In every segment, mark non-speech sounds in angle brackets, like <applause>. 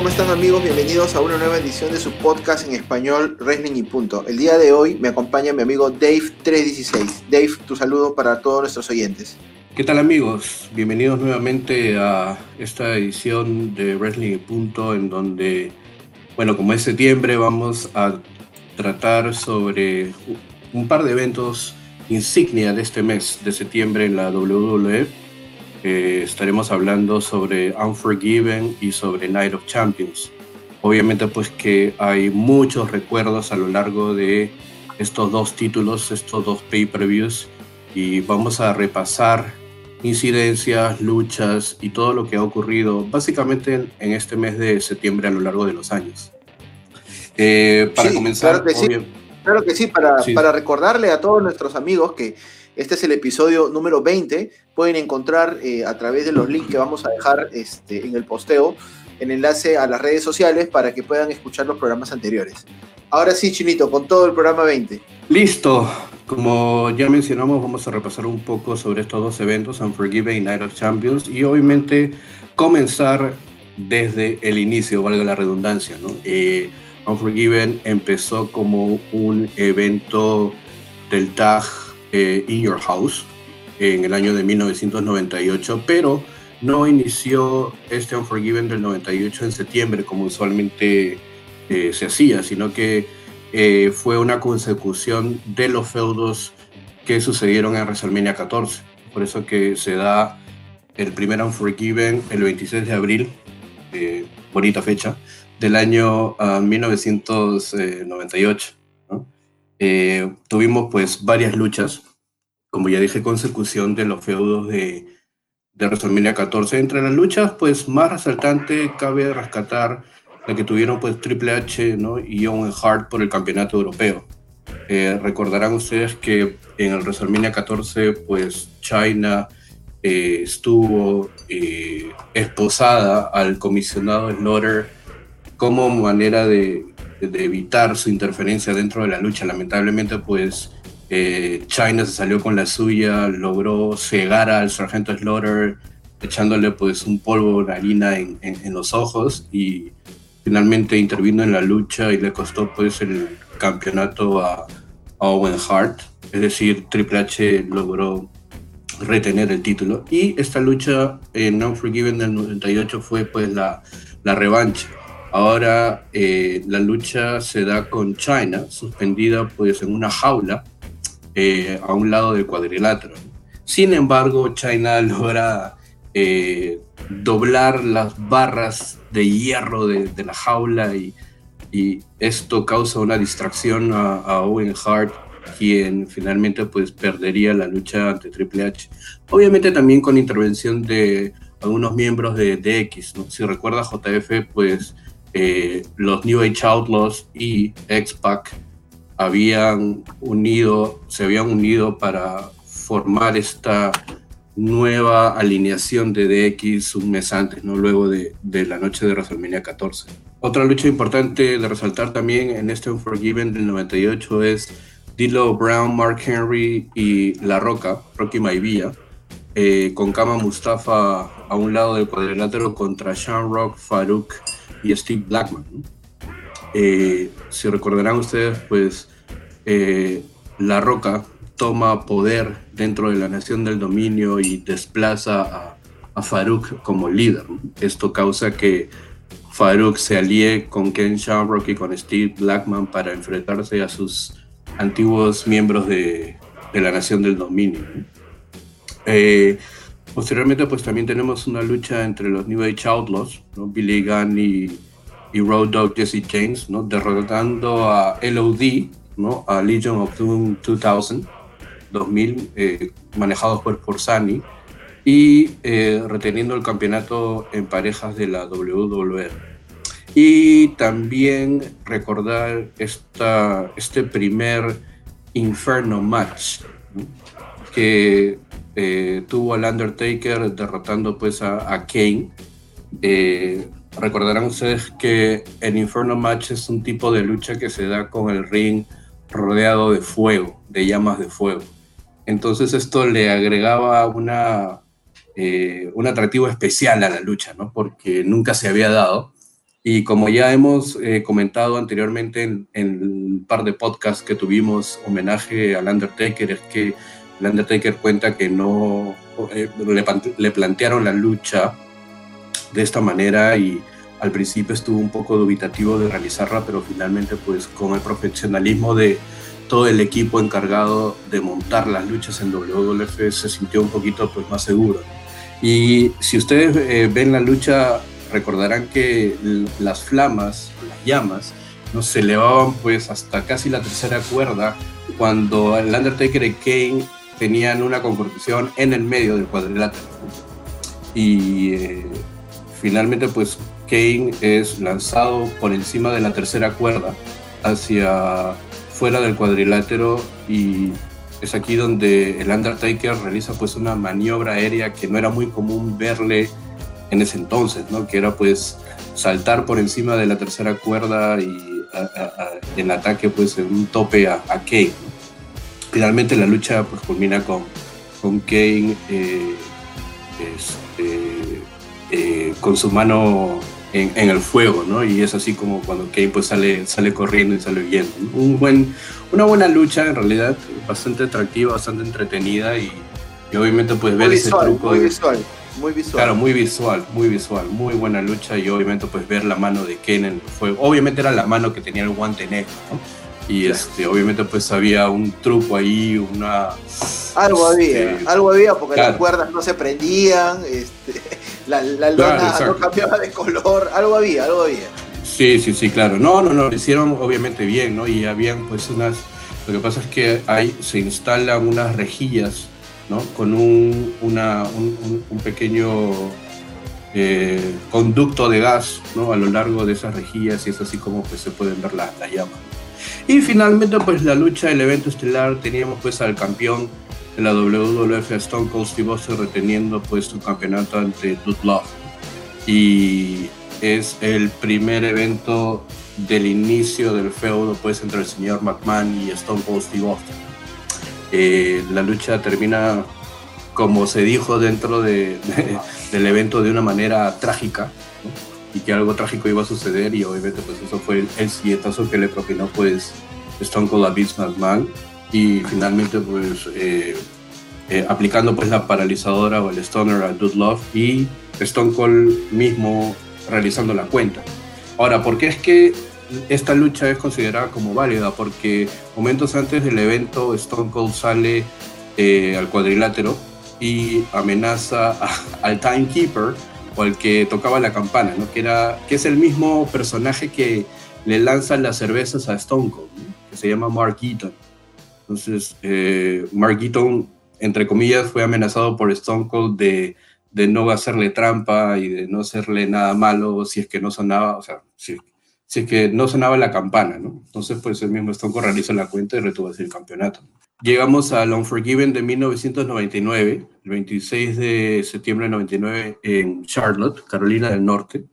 ¿Cómo están amigos? Bienvenidos a una nueva edición de su podcast en español Wrestling y Punto. El día de hoy me acompaña mi amigo Dave316. Dave, tu saludo para todos nuestros oyentes. ¿Qué tal amigos? Bienvenidos nuevamente a esta edición de Wrestling y Punto en donde, bueno, como es septiembre vamos a tratar sobre un par de eventos insignia de este mes de septiembre en la WWE eh, estaremos hablando sobre Unforgiven y sobre Night of Champions. Obviamente pues que hay muchos recuerdos a lo largo de estos dos títulos, estos dos pay-per-views y vamos a repasar incidencias, luchas y todo lo que ha ocurrido básicamente en, este mes de septiembre a lo largo de los años. Eh, para comenzar, claro que, sí, claro que sí, para, para recordarle a todos nuestros amigos que este es el episodio número 20. Pueden encontrar eh, a través de los links que vamos a dejar este, en el posteo el enlace a las redes sociales para que puedan escuchar los programas anteriores. Ahora sí, Chinito, con todo el programa 20. Listo. Como ya mencionamos, vamos a repasar un poco sobre estos dos eventos, Unforgiven y Night of Champions, y obviamente comenzar desde el inicio, valga la redundancia. ¿no? Eh, Unforgiven empezó como un evento del TAG eh, In Your House en el año de 1998, pero no inició este Unforgiven del 98 en septiembre como usualmente eh, se hacía, sino que eh, fue una consecución de los feudos que sucedieron en WrestleMania 14. Por eso que se da el primer Unforgiven el 26 de abril, bonita fecha, del año 1998. Eh, tuvimos pues varias luchas, como ya dije, consecución de los feudos de, de WrestleMania 14. Entre las luchas pues más resaltante cabe rescatar la que tuvieron pues Triple H ¿no? y Owen Hart por el campeonato europeo. Eh, recordarán ustedes que en el WrestleMania 14 pues China eh, estuvo esposada al comisionado Slaughter como manera de, de evitar su interferencia dentro de la lucha. Lamentablemente, pues eh, China se salió con la suya, logró cegar al sargento Slaughter, echándole pues un polvo de harina en, en, los ojos y finalmente intervino en la lucha y le costó pues el campeonato a, Owen Hart. Es decir, Triple H logró retener el título. Y esta lucha en Unforgiven del 98 fue pues la, la revancha Ahora eh, la lucha se da con China, suspendida pues en una jaula eh, a un lado del cuadrilátero. Sin embargo, China <laughs> logra eh, doblar las barras de hierro de, la jaula y, esto causa una distracción a, Owen Hart, quien finalmente pues perdería la lucha ante Triple H. Obviamente también con intervención de algunos miembros de, DX. Si recuerda JF, pues eh, los New Age Outlaws y X-Pac habían unido, se habían unido para formar esta nueva alineación de DX un mes antes, ¿no? luego de, la noche de WrestleMania 14. Otra lucha importante de resaltar también en este Unforgiven del 98 es Dilo Brown, Mark Henry y La Roca, Rocky Maivia, eh, con Kama Mustafa a un lado del cuadrilátero contra Sean Rock, Farouk y Steve Blackman. Eh, si recordarán ustedes, pues eh, La Roca toma poder dentro de la Nación del Dominio y desplaza a, a Farouk como líder. Esto causa que Farouk se alíe con Ken Shamrock y con Steve Blackman para enfrentarse a sus antiguos miembros de, de la Nación del Dominio. Eh, Posteriormente, pues también tenemos una lucha entre los New Age Outlaws, ¿no? Billy Gunn y, Road Dogg Jesse James, ¿no? derrotando a LOD, ¿no? a Legion of Doom 2000, 2000 eh, manejados por, Sunny, y eh, reteniendo el campeonato en parejas de la WWE. Y también recordar esta, este primer Inferno match, que eh, tuvo al Undertaker derrotando pues a, Kane. Eh, recordarán ustedes que el Inferno Match es un tipo de lucha que se da con el ring rodeado de fuego, de llamas de fuego. Entonces esto le agregaba una, eh, un atractivo especial a la lucha, ¿no? porque nunca se había dado. Y como ya hemos eh, comentado anteriormente en, en un par de podcasts que tuvimos homenaje al Undertaker, es que el Undertaker cuenta que no eh, le, le, plantearon la lucha de esta manera y al principio estuvo un poco dubitativo de realizarla, pero finalmente pues con el profesionalismo de todo el equipo encargado de montar las luchas en WWF se sintió un poquito pues más seguro. Y si ustedes eh, ven la lucha, recordarán que las flamas, las llamas, ¿no? se elevaban pues hasta casi la tercera cuerda cuando el Undertaker y Kane tenían una confrontación en el medio del cuadrilátero. Y eh, finalmente pues Kane es lanzado por encima de la tercera cuerda hacia fuera del cuadrilátero y es aquí donde el Undertaker realiza pues una maniobra aérea que no era muy común verle en ese entonces, ¿no? Que era pues saltar por encima de la tercera cuerda y en ataque pues en un tope a, Kane. Finalmente la lucha pues culmina con, con Kane eh, este, eh, con su mano en, el fuego, ¿no? Y es así como cuando Kane pues sale, sale corriendo y sale huyendo. Un buen, una buena lucha en realidad, bastante atractiva, bastante entretenida y, obviamente pues ver ese truco. Muy visual, muy visual. Claro, muy visual, muy visual, muy buena lucha y obviamente pues ver la mano de Kane en el fuego. Obviamente era la mano que tenía el guante negro, ¿no? Y este, obviamente pues había un truco ahí, una... Algo había, este, algo había porque las cuerdas no se prendían, este, <laughs> la, la lona no cambiaba de color, algo había, algo había. Sí, sí, sí, claro. No, no, no, lo hicieron obviamente bien, ¿no? Y habían pues unas... Lo que pasa es que ahí se instalan unas rejillas, ¿no? Con un, una, un, pequeño eh, conducto de gas, ¿no? A lo largo de esas rejillas y es así como pues se pueden ver las la llamas. Y finalmente, pues la lucha del evento estelar, teníamos pues al campeón de la WWF, Stone Cold Steve Austin, reteniendo pues su campeonato ante Dude Love. Y es el primer evento del inicio del feudo pues entre el señor McMahon y Stone Cold Steve Austin. Eh, la lucha termina como se dijo dentro de, del evento de una manera trágica, y que algo trágico iba a suceder y obviamente pues eso fue el, el que le propinó pues Stone Cold a Vince McMahon y finalmente pues eh, eh, aplicando pues la paralizadora o el stoner a Dude Love y Stone Cold mismo realizando la cuenta. Ahora, ¿por qué es que esta lucha es considerada como válida? Porque momentos antes del evento Stone Cold sale eh, al cuadrilátero y amenaza al Timekeeper o el que tocaba la campana, ¿no? que, era, que es el mismo personaje que le lanzan las cervezas a Stone Cold, que se llama Mark Eaton. Entonces, eh, Mark Eaton, entre comillas, fue amenazado por Stone Cold de, de, no hacerle trampa y de no hacerle nada malo si es que no sonaba, o sea, si, es que no sonaba la campana, ¿no? Entonces, pues el mismo Stone Cold realizó la cuenta y retuvo el campeonato. Llegamos al Unforgiven de 1999, el 26 de septiembre de 99 en Charlotte, Carolina del Norte.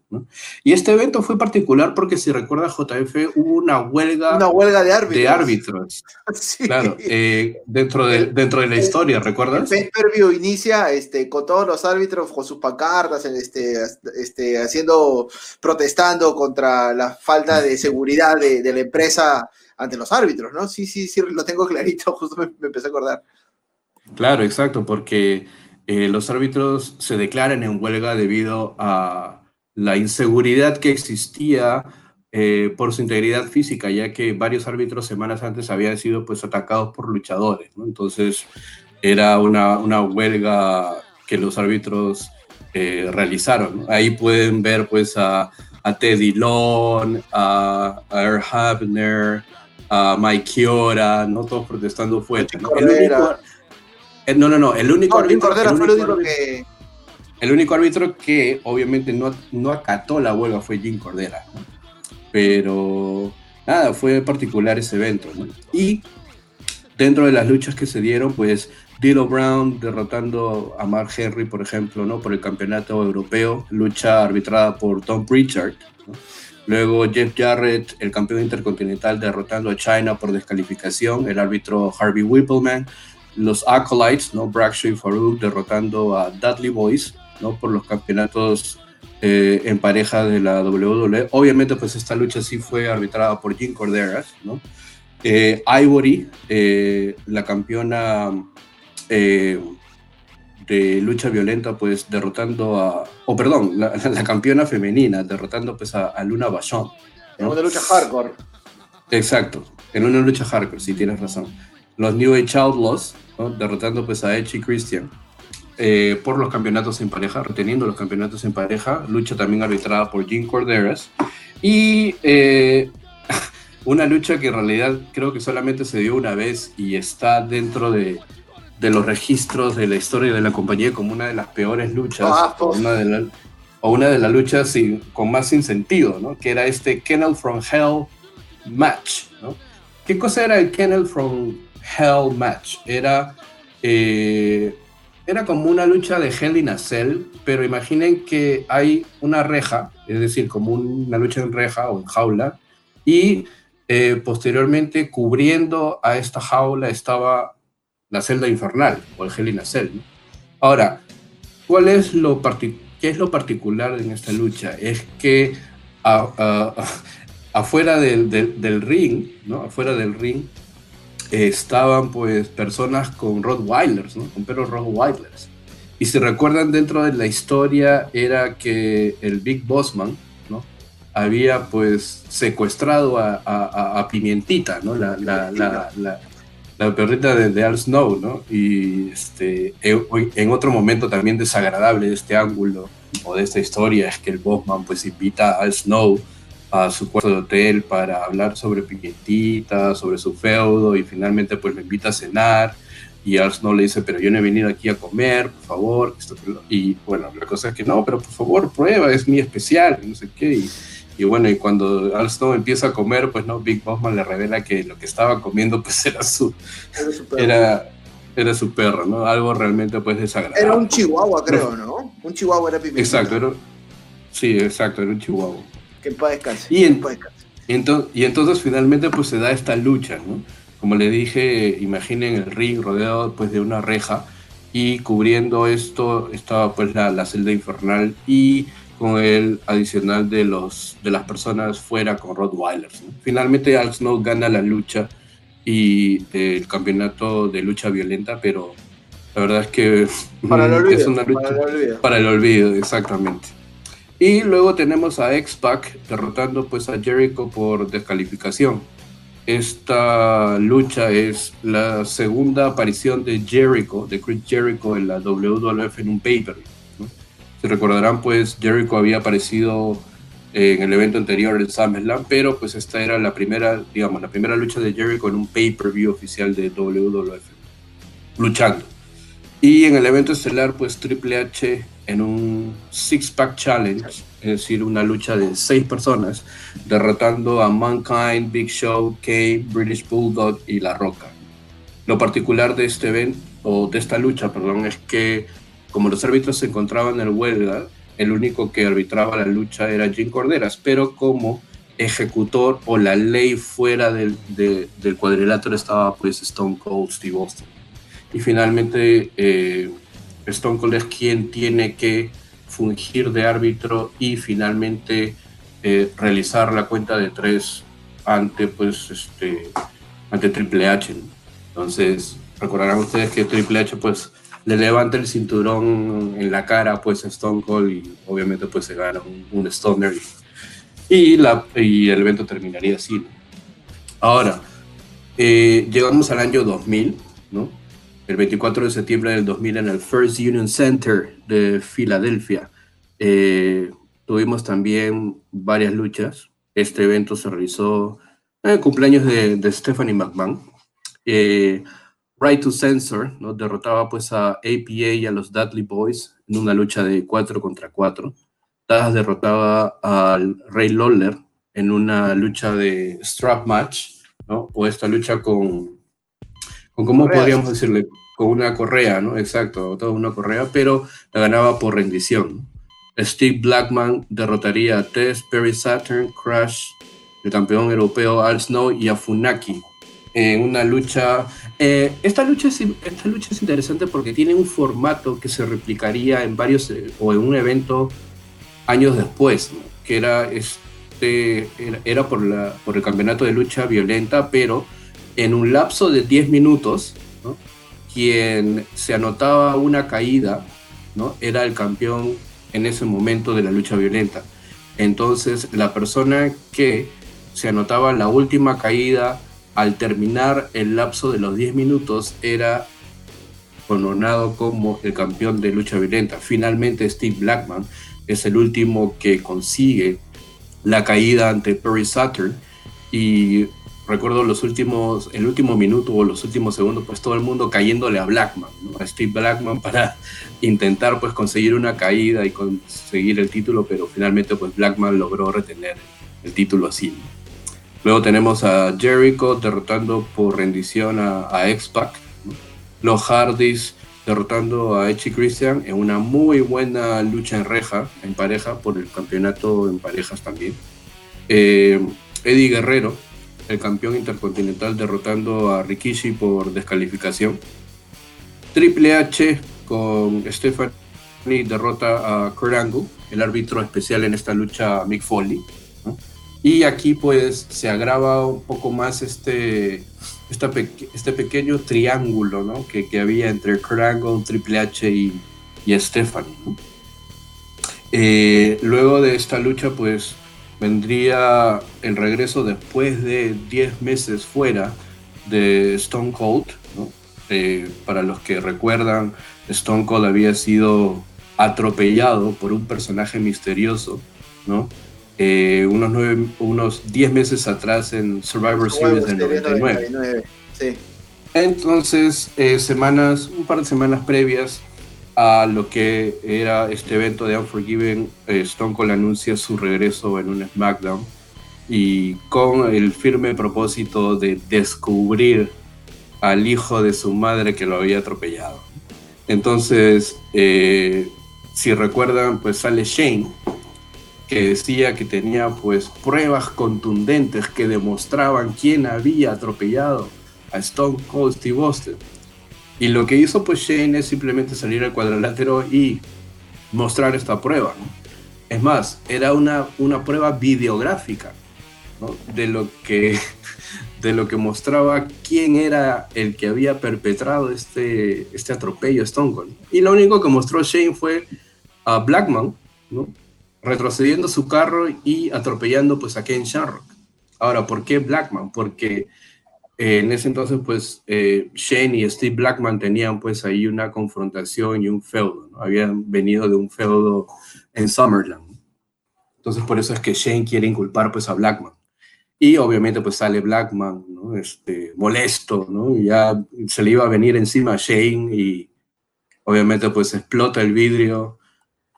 Y este evento fue particular porque si recuerda JF hubo una huelga, una huelga de árbitros. De árbitros. <laughs> Claro, eh, dentro, de, dentro de la historia, ¿recuerdas? El pay inicia este, con todos los árbitros con sus pancartas, este, este, haciendo, protestando contra la falta de seguridad de, de la empresa ante los árbitros, ¿no? Sí, sí, sí, lo tengo <laughs> clarito, justo me, empecé a acordar. Claro, exacto, porque eh, los árbitros se declaran en huelga debido a la inseguridad que existía eh, por su integridad física, ya que varios árbitros semanas antes habían sido pues atacados por luchadores, ¿no? Entonces era una, una huelga que los árbitros eh, realizaron. Ahí pueden ver pues a, a Teddy Long, a, a Earl a Mike Kiora, no todos protestando fuerte. ¿no? Eh, no, no, no, el único árbitro, que... El único árbitro que obviamente no, no acató la huelga fue Jim Cordera. Pero nada, fue particular ese evento. Y dentro de las luchas que se dieron, pues Dilo Brown derrotando a Mark Henry, por ejemplo, ¿no? por el campeonato europeo, lucha arbitrada por Tom Pritchard. Luego Jeff Jarrett, el campeón intercontinental, derrotando a China por descalificación. El árbitro Harvey Whippleman. Los Acolytes, ¿no? Bradshaw y Farouk derrotando a Dudley Boys ¿no? por los campeonatos eh, en pareja de la WWE. Obviamente, pues esta lucha sí fue arbitrada por Jim Corderas, ¿no? Eh, Ivory, eh, la campeona de lucha violenta, pues derrotando a, o perdón, la, <laughs> campeona femenina, derrotando pues a, Luna Bachon. En una lucha hardcore. Exacto, en una lucha hardcore, sí tienes razón. Los New Age Outlaws, derrotando pues a Edge y Christian. Eh, por los campeonatos en pareja, reteniendo los campeonatos en pareja, lucha también arbitrada por Jim Corderas. Y eh, <laughs> una lucha que en realidad creo que solamente se dio una vez y está dentro de, de los registros de la historia de la compañía como una de las peores luchas, ah, o, una de la, o una de las luchas sin, con más sin sentido, ¿no? que era este Kennel from Hell match. ¿no? ¿Qué cosa era el Kennel from Hell match? Era... Eh, era como una lucha de Hell in a Cell, pero imaginen que hay una reja, es decir, como una lucha en reja o en jaula, y eh, posteriormente cubriendo a esta jaula estaba la celda infernal o el Hell in a Cell. Ahora, ¿cuál es lo ¿qué es lo particular en esta lucha? Es que afuera del, ring, ¿no? afuera del ring, estaban pues personas con Rottweilers, ¿no? Con perros Rottweilers. Y si recuerdan dentro de la historia era que el Big Bossman, ¿no? Había pues secuestrado a, Pimientita, ¿no? La, la perrita de, de, Al Snow, ¿no? Y este, en otro momento también desagradable de este ángulo o de esta historia es que el Bossman pues invita a Al Snow a su cuarto de hotel para hablar sobre Piquetita, sobre su feudo y finalmente pues lo invita a cenar y Al Snow le dice, pero yo no he venido aquí a comer, por favor, y bueno, la cosa es que no, pero por favor, prueba, es mi especial, no sé qué, y, bueno, y cuando Al Snow empieza a comer, pues no, Big Bossman le revela que lo que estaba comiendo <laughs> pues era su, era, era, su perro, ¿no? Algo realmente pues desagradable. Era un chihuahua, creo, ¿no? <laughs> Un chihuahua era pimienta. Exacto, sí, exacto, era un chihuahua. Y, entonces, y entonces finalmente pues se da esta lucha, ¿no? Como le dije, imaginen el ring rodeado pues de una reja y cubriendo esto estaba pues la, celda infernal y con el adicional de, los, de las personas fuera con Rottweilers. Finalmente Al Snow gana la lucha y el campeonato de lucha violenta, pero la verdad es que <laughs> para el olvido, es una lucha para el olvido exactamente. Y luego tenemos a X-Pac derrotando pues a Jericho por descalificación. Esta lucha es la segunda aparición de Jericho, de Chris Jericho en la WWF en un paper. Se recordarán pues Jericho había aparecido en el evento anterior en SummerSlam, pero pues esta era la primera, digamos, la primera lucha de Jericho en un pay-per-view oficial de WWF, luchando. Y en el evento estelar pues Triple H en un six-pack challenge, es decir, una lucha de seis personas, derrotando a Mankind, Big Show, Kane, British Bulldog y La Roca. Lo particular de este evento, o de esta lucha, perdón, es que como los árbitros se encontraban en huelga, el único que arbitraba la lucha era Jim Corderas, pero como ejecutor o la ley fuera del, del cuadrilátero estaba pues Stone Cold Steve Austin. Y finalmente eh, Stone Cold es quien tiene que fungir de árbitro y finalmente eh, realizar la cuenta de tres ante pues este ante Triple H. Entonces recordarán ustedes que Triple H pues le levanta el cinturón en la cara pues a Stone Cold y obviamente pues se gana un, Stoner y, la, y el evento terminaría así. Ahora, eh, llegamos al año 2000, ¿no? el 24 de septiembre del 2000 en el First Union Center de Filadelfia. Eh, tuvimos también varias luchas. Este evento se realizó en el cumpleaños de, Stephanie McMahon. Eh, right to Censor ¿no? derrotaba pues a APA y a los Dudley Boys en una lucha de 4 contra 4. Taz derrotaba al Ray Lawler en una lucha de strap match, ¿no? o esta lucha con ¿cómo podríamos decirle? Con una correa, ¿no? Exacto, toda una correa, pero la ganaba por rendición. Steve Blackman derrotaría a Tess, Perry Saturn, Crash, el campeón europeo Al Snow y a Funaki en una lucha. Eh, esta, lucha es, esta lucha es interesante porque tiene un formato que se replicaría en varios eh, o en un evento años después, que era, este, era, por, la, por el campeonato de lucha violenta, pero en un lapso de 10 minutos, quien se anotaba una caída ¿no? era el campeón en ese momento de la lucha violenta. Entonces, la persona que se anotaba la última caída al terminar el lapso de los 10 minutos era coronado como el campeón de lucha violenta. Finalmente Steve Blackman es el último que consigue la caída ante Perry Saturn y recuerdo los últimos, el último minuto o los últimos segundos, pues todo el mundo cayéndole a Blackman, a Steve Blackman para <laughs> intentar pues conseguir una caída y conseguir el título, pero finalmente pues Blackman logró retener el título así. Luego tenemos a Jericho derrotando por rendición a, a X-Pac, los Hardys derrotando a Echi Christian en una muy buena lucha en reja, en pareja, por el campeonato en parejas también. Eh, Eddie Guerrero el campeón intercontinental derrotando a Rikishi por descalificación. Triple H con Stephanie derrota a Kurt Angle, el árbitro especial en esta lucha Mick Foley. Y aquí pues se agrava un poco más este, este pequeño triángulo ¿no? que, que, había entre Kurt Angle, Triple H y, y Stephanie. Eh, luego de esta lucha pues vendría el regreso después de 10 meses fuera de Stone Cold. Eh, para los que recuerdan, Stone Cold había sido atropellado por un personaje misterioso, ¿no? Eh, unos, nueve, unos 10 meses atrás en Survivor Series del 99. Entonces, eh, semanas, un par de semanas previas, a lo que era este evento de Unforgiven, eh, Stone Cold anuncia su regreso en un SmackDown y con el firme propósito de descubrir al hijo de su madre que lo había atropellado. Entonces, eh, si recuerdan, pues sale Shane, que decía que tenía pues pruebas contundentes que demostraban quién había atropellado a Stone Cold Steve Austin. Y lo que hizo pues Shane es simplemente salir al cuadrilátero y mostrar esta prueba. Es más, era una, una prueba videográfica de, lo que, <laughs> de lo que mostraba quién era el que había perpetrado este, este atropello a Stone Cold. Y lo único que mostró Shane fue a Blackman ¿no? Retrocediendo su carro y atropellando pues a Ken Shamrock. Ahora, ¿por qué Blackman? Porque eh, en ese entonces, pues, eh, Shane y Steve Blackman tenían, pues, ahí una confrontación y un feudo. Habían venido de un feudo en Summerland. Entonces, por eso es que Shane quiere inculpar, pues, a Blackman. Y obviamente, pues, sale Blackman, ¿no? Este, molesto, ¿no? Ya se le iba a venir encima a Shane y obviamente, pues, explota el vidrio,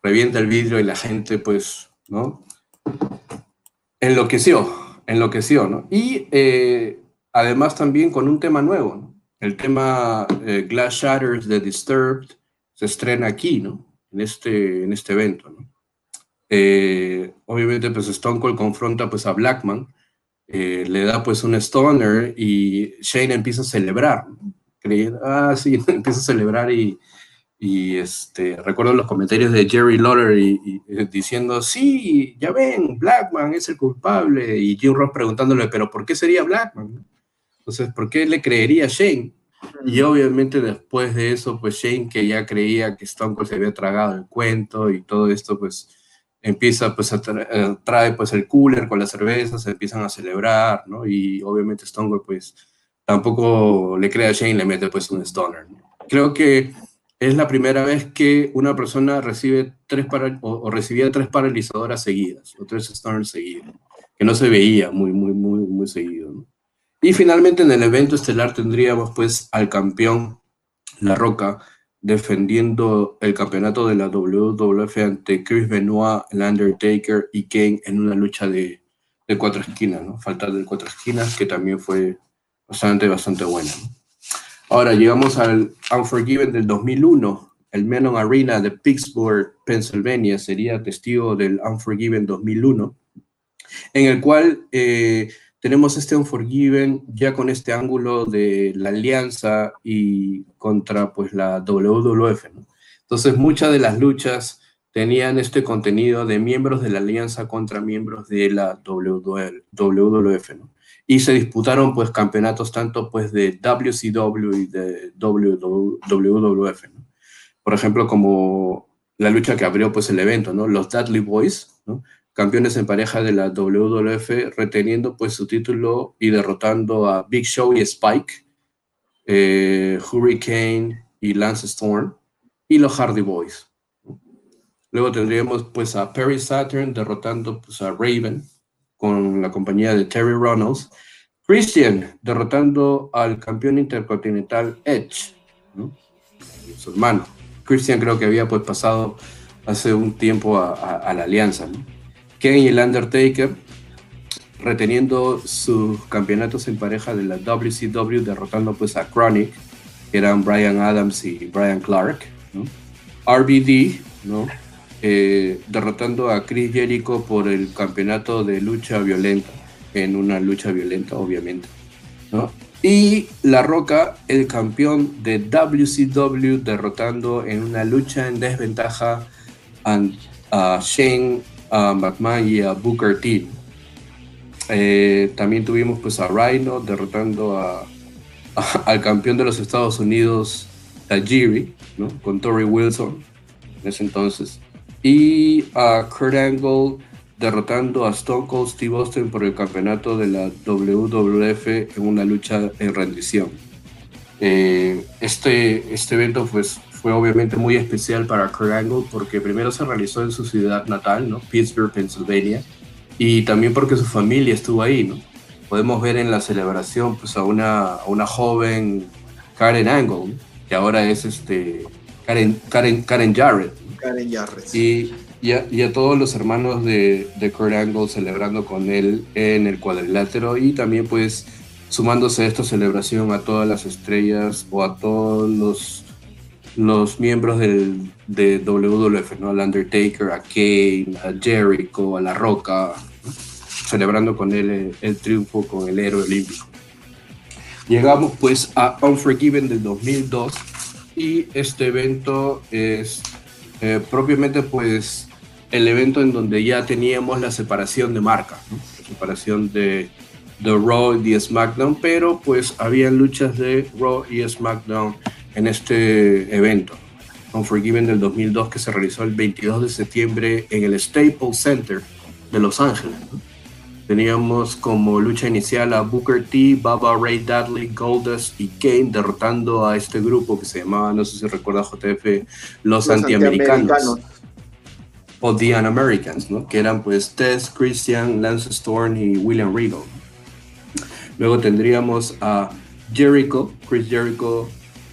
revienta el vidrio y la gente, pues, ¿no? Enloqueció, enloqueció, ¿no? Y... Eh, además también con un tema nuevo. El tema eh, Glass Shatters de Disturbed se estrena aquí, ¿no? En este, en este evento, ¿no? Eh, obviamente, pues Stone Cold confronta pues a Blackman, le da pues un stoner y Shane empieza a celebrar. ah, sí, <laughs> empieza a celebrar y, y este, recuerdo los comentarios de Jerry Lawler y, diciendo, sí, ya ven, Blackman es el culpable. Y Jim Ross preguntándole, pero ¿por qué sería Blackman? Entonces, ¿por qué le creería Shane? Y obviamente después de eso, pues Shane, que ya creía que Stone Cold se había tragado el cuento y todo esto, pues empieza pues a traer pues el cooler con las cervezas, se empiezan a celebrar, ¿no? Y obviamente Stone Cold pues tampoco le cree a Shane, le mete pues un stoner. Creo que es la primera vez que una persona recibe tres o, recibía tres paralizadoras seguidas, o tres stoners seguidos, que no se veía muy, muy, muy, muy seguido, ¿no? Y finalmente en el evento estelar tendríamos pues al campeón La Roca defendiendo el campeonato de la WWF ante Chris Benoit, el Undertaker y Kane en una lucha de, cuatro esquinas, ¿no? Falta de cuatro esquinas que también fue bastante, bastante buena. Ahora llegamos al Unforgiven del 2001. El Menon Arena de Pittsburgh, Pennsylvania, sería testigo del Unforgiven 2001, en el cual eh, tenemos este Unforgiven ya con este ángulo de la alianza y contra pues la WWF. Entonces muchas de las luchas tenían este contenido de miembros de la alianza contra miembros de la WWF, ¿no? Y se disputaron pues campeonatos tanto pues de WCW y de WWF. Por ejemplo, como la lucha que abrió pues el evento, ¿no? Los Dudley Boys. Campeones en pareja de la WWF, reteniendo pues su título y derrotando a Big Show y Spike, eh, Hurricane y Lance Storm, y los Hardy Boys. Luego tendríamos pues a Perry Saturn derrotando pues a Raven con la compañía de Terry Reynolds. Christian derrotando al campeón intercontinental Edge, su hermano. Christian creo que había pues pasado hace un tiempo a, la alianza. ¿no? Ken y el Undertaker reteniendo sus campeonatos en pareja de la WCW derrotando pues a Chronic, que eran Brian Adams y Brian Clark. RBD, ¿no? Eh, derrotando a Chris Jericho por el campeonato de lucha violenta, en una lucha violenta, obviamente. ¿no? Y La Roca, el campeón de WCW, derrotando en una lucha en desventaja a, Shane McMahon y a Booker T. Eh, también tuvimos pues a Rhino derrotando a, al campeón de los Estados Unidos, Tajiri, ¿no? con Tori Wilson en ese entonces y a Kurt Angle derrotando a Stone Cold Steve Austin por el campeonato de la WWF en una lucha en rendición. Eh, este, este evento pues, fue obviamente muy especial para Kurt Angle porque primero se realizó en su ciudad natal, ¿no? Pittsburgh, Pennsylvania, y también porque su familia estuvo ahí. ¿no? Podemos ver en la celebración pues, a, una, a una joven Karen Angle, que ahora es este, Karen, Karen, Karen Jarrett, Karen Y, y, a, todos los hermanos de, de Kurt Angle celebrando con él en el cuadrilátero y también pues sumándose a esta celebración a todas las estrellas o a todos los, los miembros del, de WWF, ¿no? Al Undertaker, a Kane, a Jericho, a La Roca, celebrando con él el, el, triunfo con el héroe olímpico. Llegamos pues a Unforgiven del 2002 y este evento es eh, propiamente pues el evento en donde ya teníamos la separación de marca, la separación de, de Raw y de SmackDown, pero pues había luchas de Raw y SmackDown en este evento. Unforgiven del 2002 que se realizó el 22 de septiembre en el Staples Center de Los Ángeles. Teníamos como lucha inicial a Booker T, Baba Ray Dudley, Goldust y Kane derrotando a este grupo que se llamaba, no sé si recuerda JF, los, antiamericanos. O The Americans, ¿no? Que eran pues Tess, Christian, Lance Storm y William Regal. Luego tendríamos a Jericho, Chris Jericho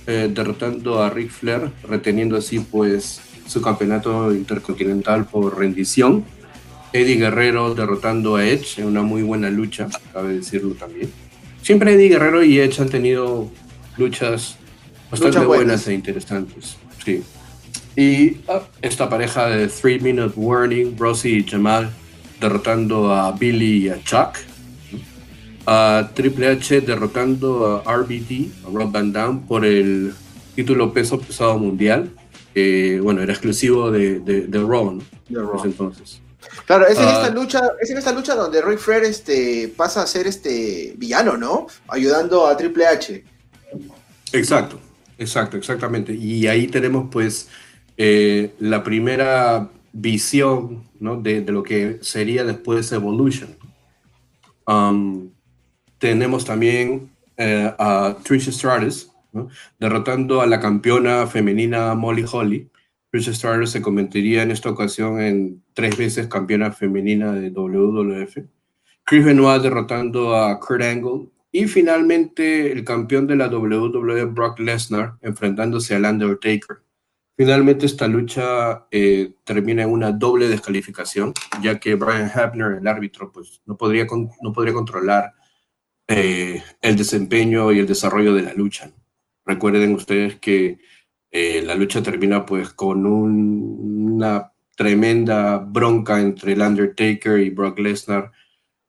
eh, derrotando a Ric Flair, reteniendo así pues su campeonato intercontinental por rendición. Eddie Guerrero derrotando a Edge en una muy buena lucha, cabe decirlo también. Siempre Eddie Guerrero y Edge han tenido luchas bastante buenas. e interesantes. Sí. Y ah, esta pareja de Three Minute Warning, Rosie y Jamal derrotando a Billy y a Chuck. A Triple H derrotando a RBD, a Rob Van Damme, por el título peso pesado mundial. bueno, era exclusivo de, de, de Raw, ¿no? entonces. Claro, es en esta ah. lucha, es en esta lucha donde Roy Flair este, pasa a ser este villano, ¿no? Ayudando a Triple H. Exacto, exacto, exactamente. Y ahí tenemos pues eh, la primera visión ¿no? de, lo que sería después Evolution. Um, tenemos también eh, a Trish Stratus derrotando a la campeona femenina Molly Holly Trish Stratus se convertiría en esta ocasión en tres veces campeona femenina de WWF. Chris Benoit derrotando a Kurt Angle. Y finalmente el campeón de la WWF, Brock Lesnar, enfrentándose al Undertaker. Finalmente esta lucha eh, termina en una doble descalificación, ya que Brian Hebner, el árbitro, pues no podría, no podría controlar eh, el desempeño y el desarrollo de la lucha. Recuerden ustedes que eh, la lucha termina pues con una tremenda bronca entre el Undertaker y Brock Lesnar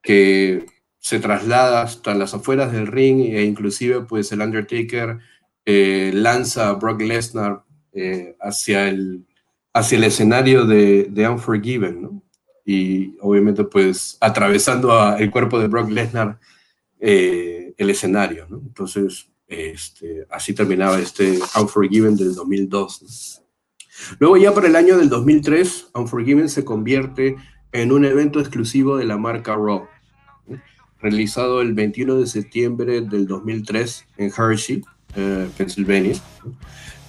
que se traslada hasta las afueras del ring e inclusive pues el Undertaker eh, lanza a Brock Lesnar eh, hacia, el, hacia el escenario de, de Unforgiven. Y obviamente pues atravesando el cuerpo de Brock Lesnar el escenario, ¿no? Entonces, este, así terminaba este Unforgiven del 2002. Luego ya para el año del 2003, Unforgiven se convierte en un evento exclusivo de la marca Raw, realizado el 21 de septiembre del 2003 en Hershey, eh, Pennsylvania.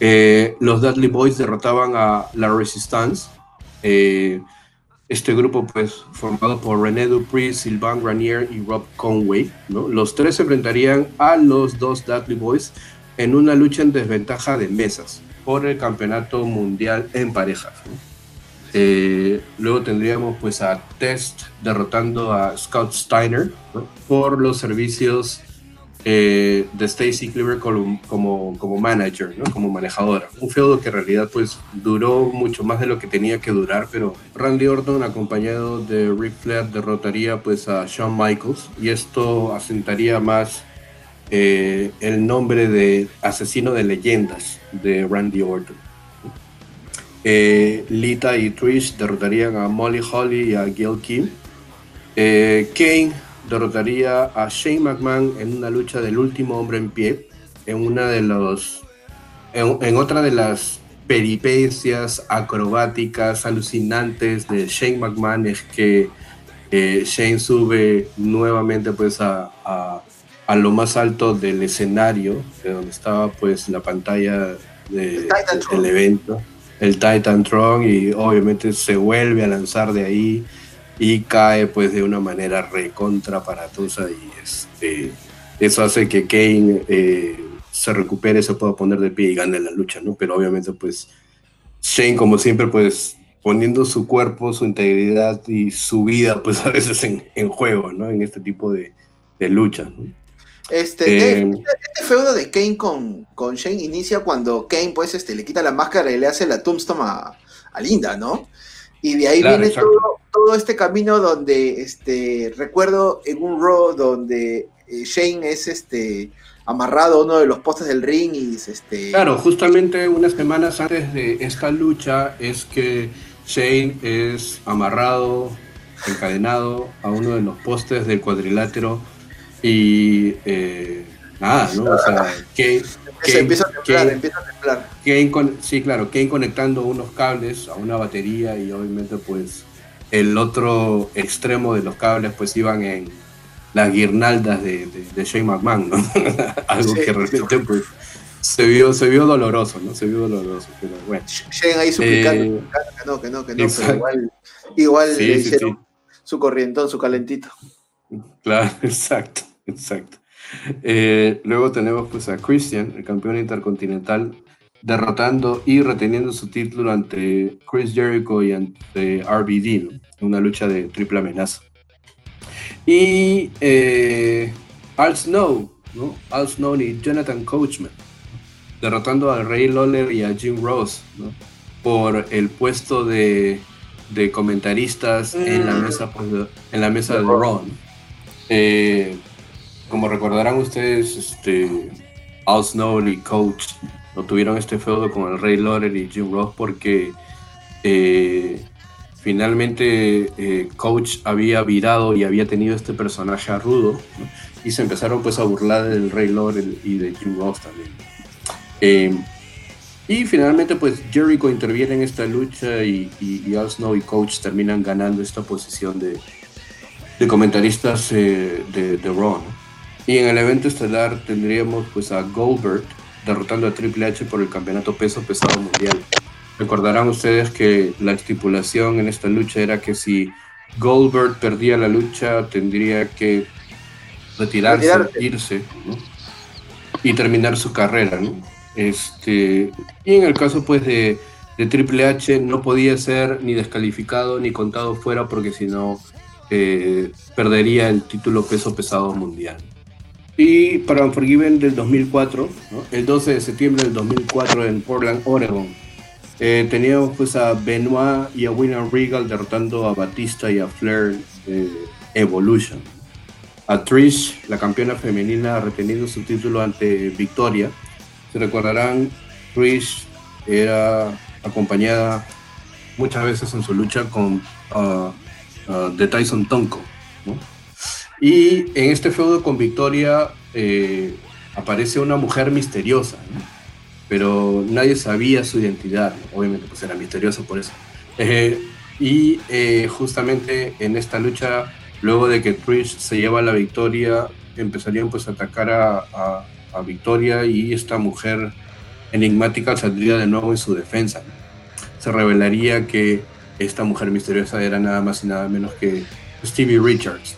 Eh, los Dudley Boys derrotaban a la Resistance. Este grupo, pues, formado por René Dupree, Sylvain Granier y Rob Conway, ¿no? Los tres se enfrentarían a los dos Dudley Boys en una lucha en desventaja de mesas por el campeonato mundial en parejas. Eh, luego tendríamos pues a Test derrotando a Scott Steiner por los servicios eh, de Stacy Cleaver como, como, manager, ¿no? como manejadora. Un feudo que en realidad pues duró mucho más de lo que tenía que durar, pero Randy Orton acompañado de Ric Flair derrotaría pues a Shawn Michaels y esto asentaría más eh, el nombre de asesino de leyendas de Randy Orton. Eh, Lita y Trish derrotarían a Molly Holly y a Gil Kim. Kane derrotaría a Shane McMahon en una lucha del último hombre en pie, en una de los, en, otra de las peripecias acrobáticas alucinantes de Shane McMahon es que eh, Shane sube nuevamente pues a, a, lo más alto del escenario, de donde estaba pues la pantalla del evento el Titan Tron y obviamente se vuelve a lanzar de ahí y cae pues de una manera recontra aparatosa y este, eso hace que Kane eh, se recupere, se pueda poner de pie y gane la lucha, ¿no? Pero obviamente pues Shane como siempre pues poniendo su cuerpo, su integridad y su vida pues <laughs> a veces en, en juego, ¿no? En este tipo de, de lucha, ¿no? Este, eh, este, feudo de Kane con, con Shane inicia cuando Kane pues este, le quita la máscara y le hace la tombstone a, Linda, ¿no? Y de ahí viene todo, este camino donde este, recuerdo en un Raw donde eh, Shane es este amarrado a uno de los postes del ring y este claro justamente unas semanas antes de esta lucha es que Shane es amarrado encadenado a uno de los postes del cuadrilátero y eh, nada, ¿no? O sea, Kane, empieza a temblar, empieza a temblar. sí, claro, Kane conectando unos cables a una batería y obviamente pues el otro extremo de los cables pues iban en las guirnaldas de, de, Shane McMahon, ¿no? <laughs> Algo que realmente pues se vio, se vio doloroso, ¿no? Se vio doloroso, pero bueno. Shane ahí suplicando eh, que no, que no, que no, pero igual, igual le hicieron su corrientón, su calentito. Claro, <laughs> exacto. Exacto. Eh, luego tenemos pues a Christian, el campeón intercontinental, derrotando y reteniendo su título ante Chris Jericho y ante RBD, en una lucha de triple amenaza. Y eh, Al Snow, ¿no? Al Snow y Jonathan Coachman, derrotando a Ray Lawler y a Jim Ross, ¿no? por el puesto de, de comentaristas en la mm. mesa, pues, en la mesa de Ron. Eh, como recordarán ustedes, este, Al Snow y Coach no tuvieron este feudo con el Rey Lawler y Jim Ross porque eh, finalmente eh, Coach había virado y había tenido este personaje rudo y se empezaron pues a burlar del Rey Lawler y de Jim Ross también. Eh, y finalmente pues Jericho interviene en esta lucha y, Al Snow y Coach terminan ganando esta posición de, comentaristas de, de Raw. Y en el evento estelar tendríamos pues a Goldberg derrotando a Triple H por el campeonato peso pesado mundial. Recordarán ustedes que la estipulación en esta lucha era que si Goldberg perdía la lucha tendría que retirarse, irse y terminar su carrera. Este, y en el caso pues de, de, Triple H no podía ser ni descalificado ni contado fuera porque si no eh, perdería el título peso pesado mundial. Y para Unforgiven del 2004, el 12 de septiembre del 2004 en Portland, Oregon, eh, teníamos pues a Benoit y a William Regal derrotando a Batista y a Flair de Evolution. A Trish, la campeona femenina, reteniendo su título ante Victoria. Se recordarán, Trish era acompañada muchas veces en su lucha con uh, Tyson Tonko. Y en este feudo con Victoria eh, aparece una mujer misteriosa, pero nadie sabía su identidad, obviamente pues era misteriosa por eso. Eh, y eh, justamente en esta lucha, luego de que Trish se lleva la victoria, empezarían pues a atacar a, a Victoria y esta mujer enigmática saldría de nuevo en su defensa. Se revelaría que esta mujer misteriosa era nada más y nada menos que Stevie Richards.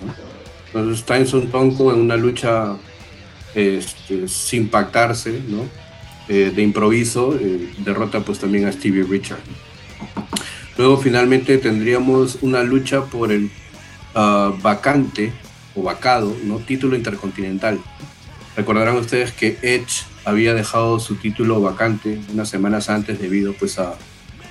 Entonces Tyson Tonko en una lucha este, sin pactarse, ¿no? Eh, de improviso, eh, derrota pues también a Stevie Richards. Luego finalmente tendríamos una lucha por el uh, vacante o vacado, ¿no? título intercontinental. Recordarán ustedes que Edge había dejado su título vacante unas semanas antes debido pues a,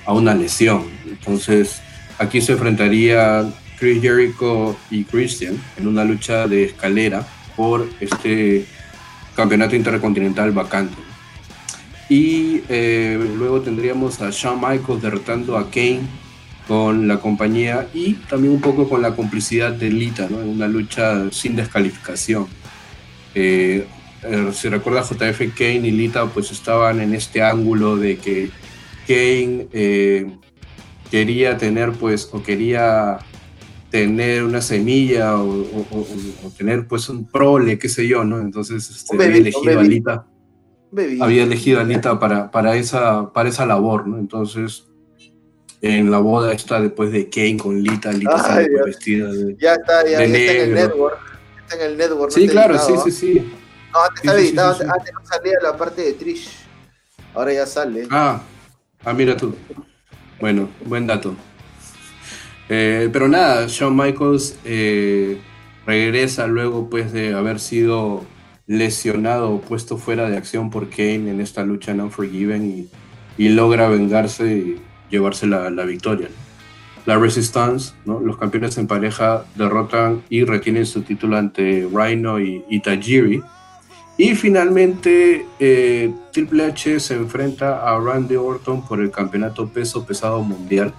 a una lesión. Entonces aquí se enfrentaría Chris Jericho y Christian en una lucha de escalera por este campeonato intercontinental vacante. Y eh, luego tendríamos a Shawn Michaels derrotando a Kane con la compañía y también un poco con la complicidad de Lita, ¿no? en una lucha sin descalificación. Eh, eh, si recuerda JF, Kane y Lita pues estaban en este ángulo de que Kane quería tener pues o quería tener una semilla o, tener pues un prole, qué sé yo, ¿no? Entonces este, había elegido a Lita. Había elegido a Lita para, para, esa, para esa labor, ¿no? Entonces, en la boda está después de Kane con Lita, Lita vestida de Ya está, ya, está en el network. Está en el network. Sí, claro, sí, sí, sí. No, antes estaba editado, antes no salía la parte de Trish. Ahora ya sale. Ah, ah mira tú. Bueno, buen dato. Eh, pero nada, Shawn Michaels eh, regresa luego pues de haber sido lesionado o puesto fuera de acción por Kane en esta lucha en Unforgiven y, logra vengarse y llevarse la, victoria. La Resistance, los campeones en pareja derrotan y retienen su título ante Rhino y, Tajiri. Y finalmente eh, Triple H se enfrenta a Randy Orton por el campeonato peso pesado mundial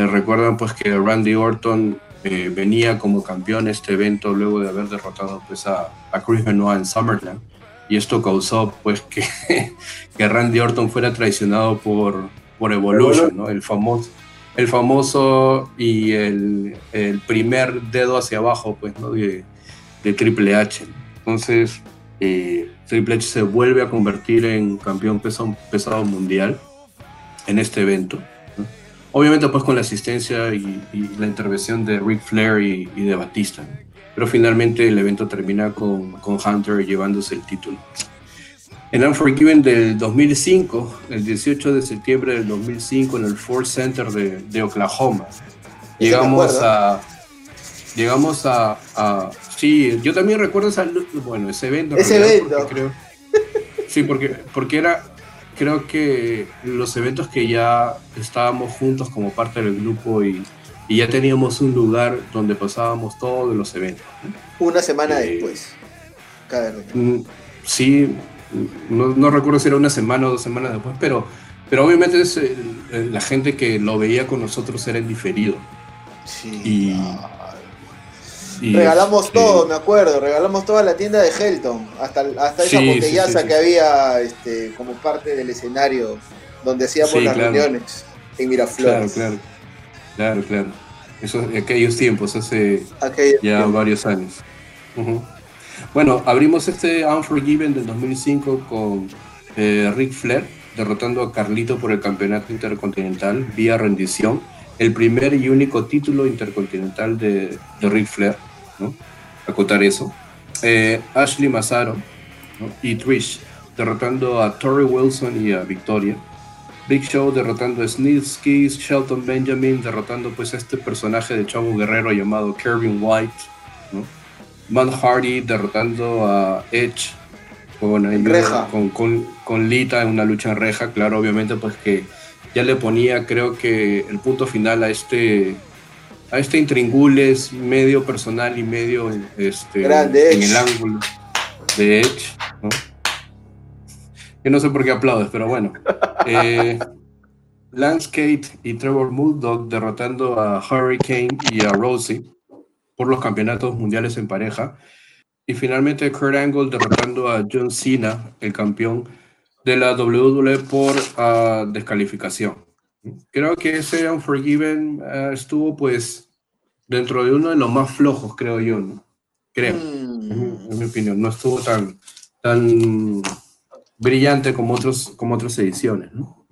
eh, recuerdan pues que Randy Orton eh, venía como campeón este evento luego de haber derrotado pues a, Chris Benoit en SummerSlam y esto causó pues que, <laughs> que Randy Orton fuera traicionado por, por Evolution, ¿no? el, famoso, el famoso y el, el primer dedo hacia abajo pues, ¿no? de, de Triple H. Entonces eh, Triple H se vuelve a convertir en campeón peso, pesado mundial en este evento. Obviamente pues con la asistencia y, la intervención de Ric Flair y, de Batista. Pero finalmente el evento termina con, con, Hunter llevándose el título. En Unforgiven del 2005, el 18 de septiembre del 2005, en el Ford Center de, de Oklahoma, llegamos a... Llegamos a, Sí, yo también recuerdo esa, bueno, ese evento. Ese evento. Creo, sí, porque, porque era, creo que los eventos que ya estábamos juntos como parte del grupo y, ya teníamos un lugar donde pasábamos todos los eventos. Una semana eh, después. Mm, sí, no, recuerdo si era una semana o dos semanas después, pero, pero obviamente es, la gente que lo veía con nosotros era en diferido. Sí. Regalamos todo, me acuerdo, regalamos toda la tienda de Helton, hasta, hasta esa botellaza que había este, como parte del escenario donde hacíamos las reuniones en Miraflores. Claro, claro, claro, claro. aquellos tiempos, hace ya varios años. Bueno, abrimos este Unforgiven del 2005 con eh, Rick Flair derrotando a Carlito por el campeonato intercontinental vía rendición, el primer y único título intercontinental de, de Ric Flair. Acotar eso. Eh, Ashley Massaro y Trish derrotando a Tori Wilson y a Victoria. Big Show derrotando a Snitsky, Shelton Benjamin derrotando pues a este personaje de Chavo Guerrero llamado Kevin White. ¿no? Matt Hardy derrotando a Edge con, con, con, Lita en una lucha en reja, claro, obviamente pues que ya le ponía creo que el punto final a este a este intringules medio personal y medio este, en el ángulo de Edge. ¿no? Que no sé por qué aplaudes, pero bueno. <laughs> Eh, Lance Kate y Trevor Bulldog derrotando a Hurricane y a Rosie por los campeonatos mundiales en pareja. Y finalmente Kurt Angle derrotando a John Cena, el campeón de la WWE por ah, descalificación. Creo que ese Unforgiven uh, estuvo pues dentro de uno de los más flojos, creo yo, ¿no? Creo, en, mi, opinión. No estuvo tan, tan brillante como, otros, como otras ediciones, ¿no?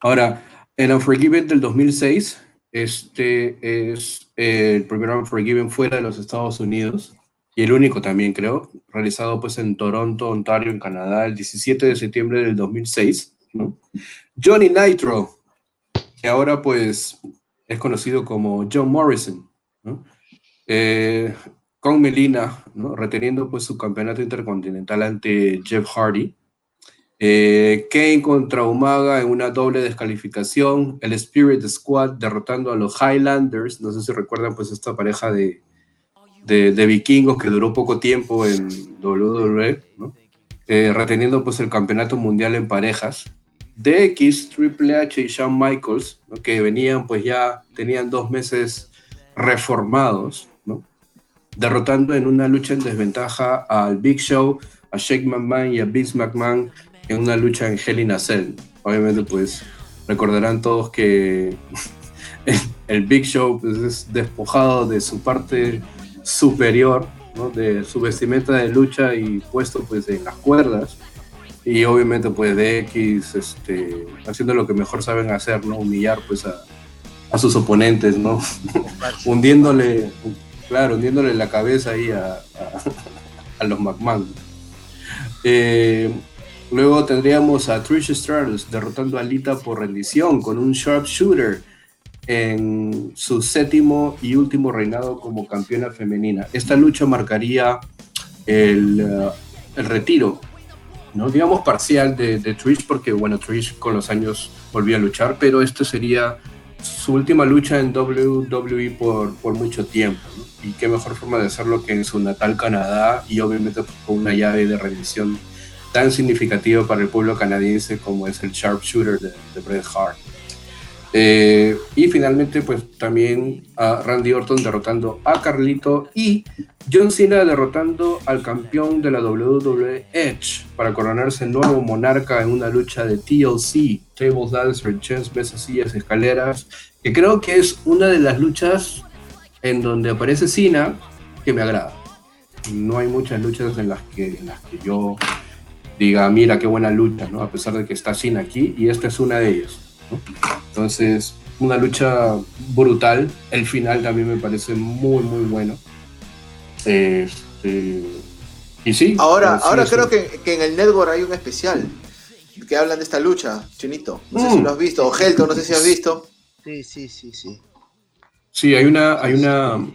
Ahora, en Unforgiven del 2006, este es el primer Unforgiven fuera de los Estados Unidos y el único también creo, realizado pues en Toronto, Ontario, en Canadá, el 17 de septiembre del 2006. Johnny Nitro, que ahora pues es conocido como John Morrison, ¿no? Eh, con Melina, reteniendo pues su campeonato intercontinental ante Jeff Hardy. Eh, Kane contra Umaga en una doble descalificación. El Spirit Squad derrotando a los Highlanders. No sé si recuerdan pues esta pareja de, de, vikingos que duró poco tiempo en WWE, eh, reteniendo pues el campeonato mundial en parejas. DX, Triple H y Shawn Michaels, que venían pues ya, tenían dos meses reformados, derrotando en una lucha en desventaja al Big Show, a Shake McMahon y a Vince McMahon en una lucha en Hell in a Cell. Obviamente pues recordarán todos que <laughs> el Big Show pues, es despojado de su parte superior, de su vestimenta de lucha y puesto pues en las cuerdas. Y obviamente pues de X este, haciendo lo que mejor saben hacer, ¿no? Humillar pues a, a sus oponentes, ¿no? <laughs> hundiéndole, claro, hundiéndole la cabeza ahí a, a, los McMahon. Eh, luego tendríamos a Trish Stratus derrotando a Lita por rendición con un sharpshooter en su séptimo y último reinado como campeona femenina. Esta lucha marcaría el, uh, el retiro, ¿no? digamos parcial de, de, Trish, porque bueno, Trish con los años volvió a luchar, pero esta sería su última lucha en WWE por, por mucho tiempo. Y qué mejor forma de hacerlo que en su natal Canadá y obviamente con una llave de rendición tan significativa para el pueblo canadiense como es el sharpshooter de, de Bret Hart. Eh, y finalmente, pues también a Randy Orton derrotando a Carlito y John Cena derrotando al campeón de la WWE Edge para coronarse nuevo monarca en una lucha de TLC, Tables, Ladders, Chance, Mesas, Sillas, Escaleras, que creo que es una de las luchas en donde aparece Cena que me agrada. No hay muchas luchas en las que, en las que yo diga, mira qué buena lucha, ¿no? a pesar de que está Cena aquí, y esta es una de ellas. Entonces, una lucha brutal. El final también me parece muy, muy bueno. Este, y sí. Ahora, ahora creo que, en el network hay un especial que hablan de esta lucha, Chinito. No sé si mm. lo has visto. O Helto, no sé si has visto. Sí, sí, sí, sí. Sí, hay una, hay una,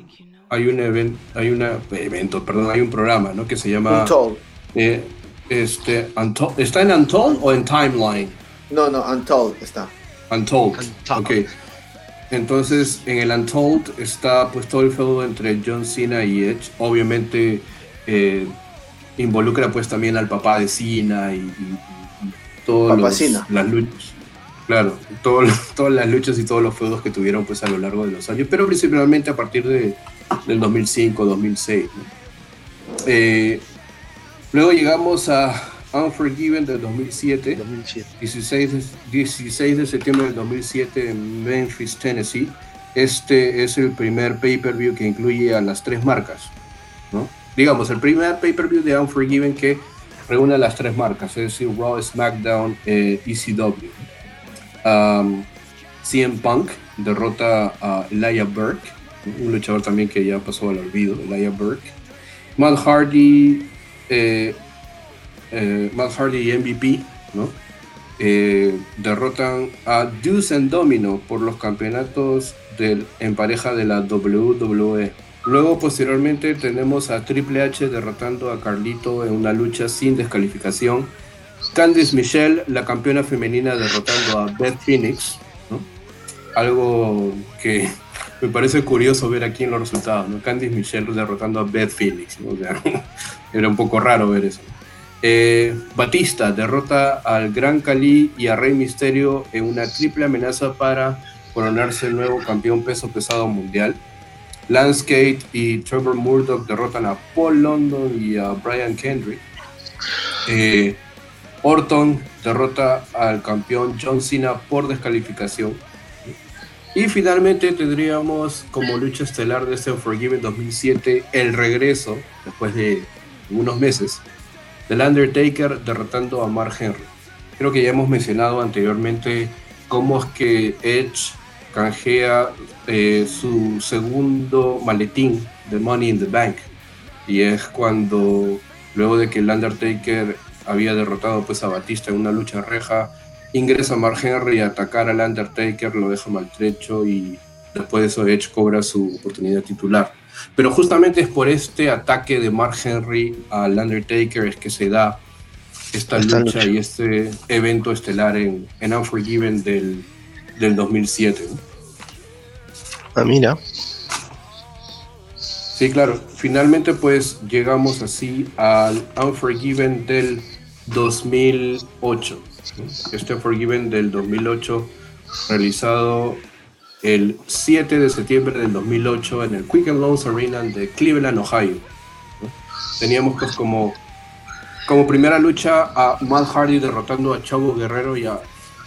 hay un evento, hay un evento, perdón, hay un programa, ¿no? Que se llama. Untold. Eh, este, ¿Está en Untold o en Timeline? No, no, Untold está. Untold. Ok. Entonces, en el Untold está pues todo el feudo entre John Cena y Edge. Obviamente eh, involucra pues también al papá de Cena y, todas las luchas. Claro, <laughs> todas las luchas y todos los feudos que tuvieron pues a lo largo de los años, pero principalmente a partir de, del 2005, 2006. Eh, luego llegamos a Unforgiven del 2007, 16, de, 16 de septiembre del 2007 en Memphis, Tennessee. Este es el primer pay-per-view que incluye a las tres marcas. ¿no? Digamos, el primer pay-per-view de Unforgiven que reúne a las tres marcas, es decir, Raw, SmackDown, eh, ECW. Um, CM Punk derrota a Elijah Burke, un luchador también que ya pasó al olvido, Elijah Burke. Matt Hardy eh, eh, Matt Hardy y MVP, ¿no? Eh, derrotan a Deuce and Domino por los campeonatos del, en pareja de la WWE. Luego, posteriormente, tenemos a Triple H derrotando a Carlito en una lucha sin descalificación. Candice Michelle, la campeona femenina, derrotando a Beth Phoenix. ¿no? Algo que <laughs> me parece curioso ver aquí en los resultados. ¿no? Candice Michelle derrotando a Beth Phoenix. ¿no? <laughs> era un poco raro ver eso. Eh, Batista derrota al Gran Cali y a Rey Misterio en una triple amenaza para coronarse el nuevo campeón peso pesado mundial. Lance Gate y Trevor Murdoch derrotan a Paul London y a Brian Kendrick. Eh, Orton derrota al campeón John Cena por descalificación. Y finalmente tendríamos como lucha estelar de este Unforgiven 2007 el regreso, después de unos meses, del Undertaker derrotando a Mark Henry. Creo que ya hemos mencionado anteriormente cómo es que Edge canjea eh, su segundo maletín de Money in the Bank. Y es cuando, luego de que el Undertaker había derrotado pues, a Batista en una lucha reja, ingresa Mark Henry a atacar al Undertaker, lo deja maltrecho y después de eso Edge cobra su oportunidad titular. Pero justamente es por este ataque de Mark Henry al Undertaker es que se da esta, lucha, y este evento estelar en, en Unforgiven del, del 2007. Ah, mira. Sí, claro. Finalmente, pues llegamos así al Unforgiven del 2008. Este Unforgiven del 2008, realizado el 7 de septiembre del 2008 en el Quicken Loans Arena de Cleveland, Ohio. Teníamos pues como, como primera lucha a Matt Hardy derrotando a Chavo Guerrero y a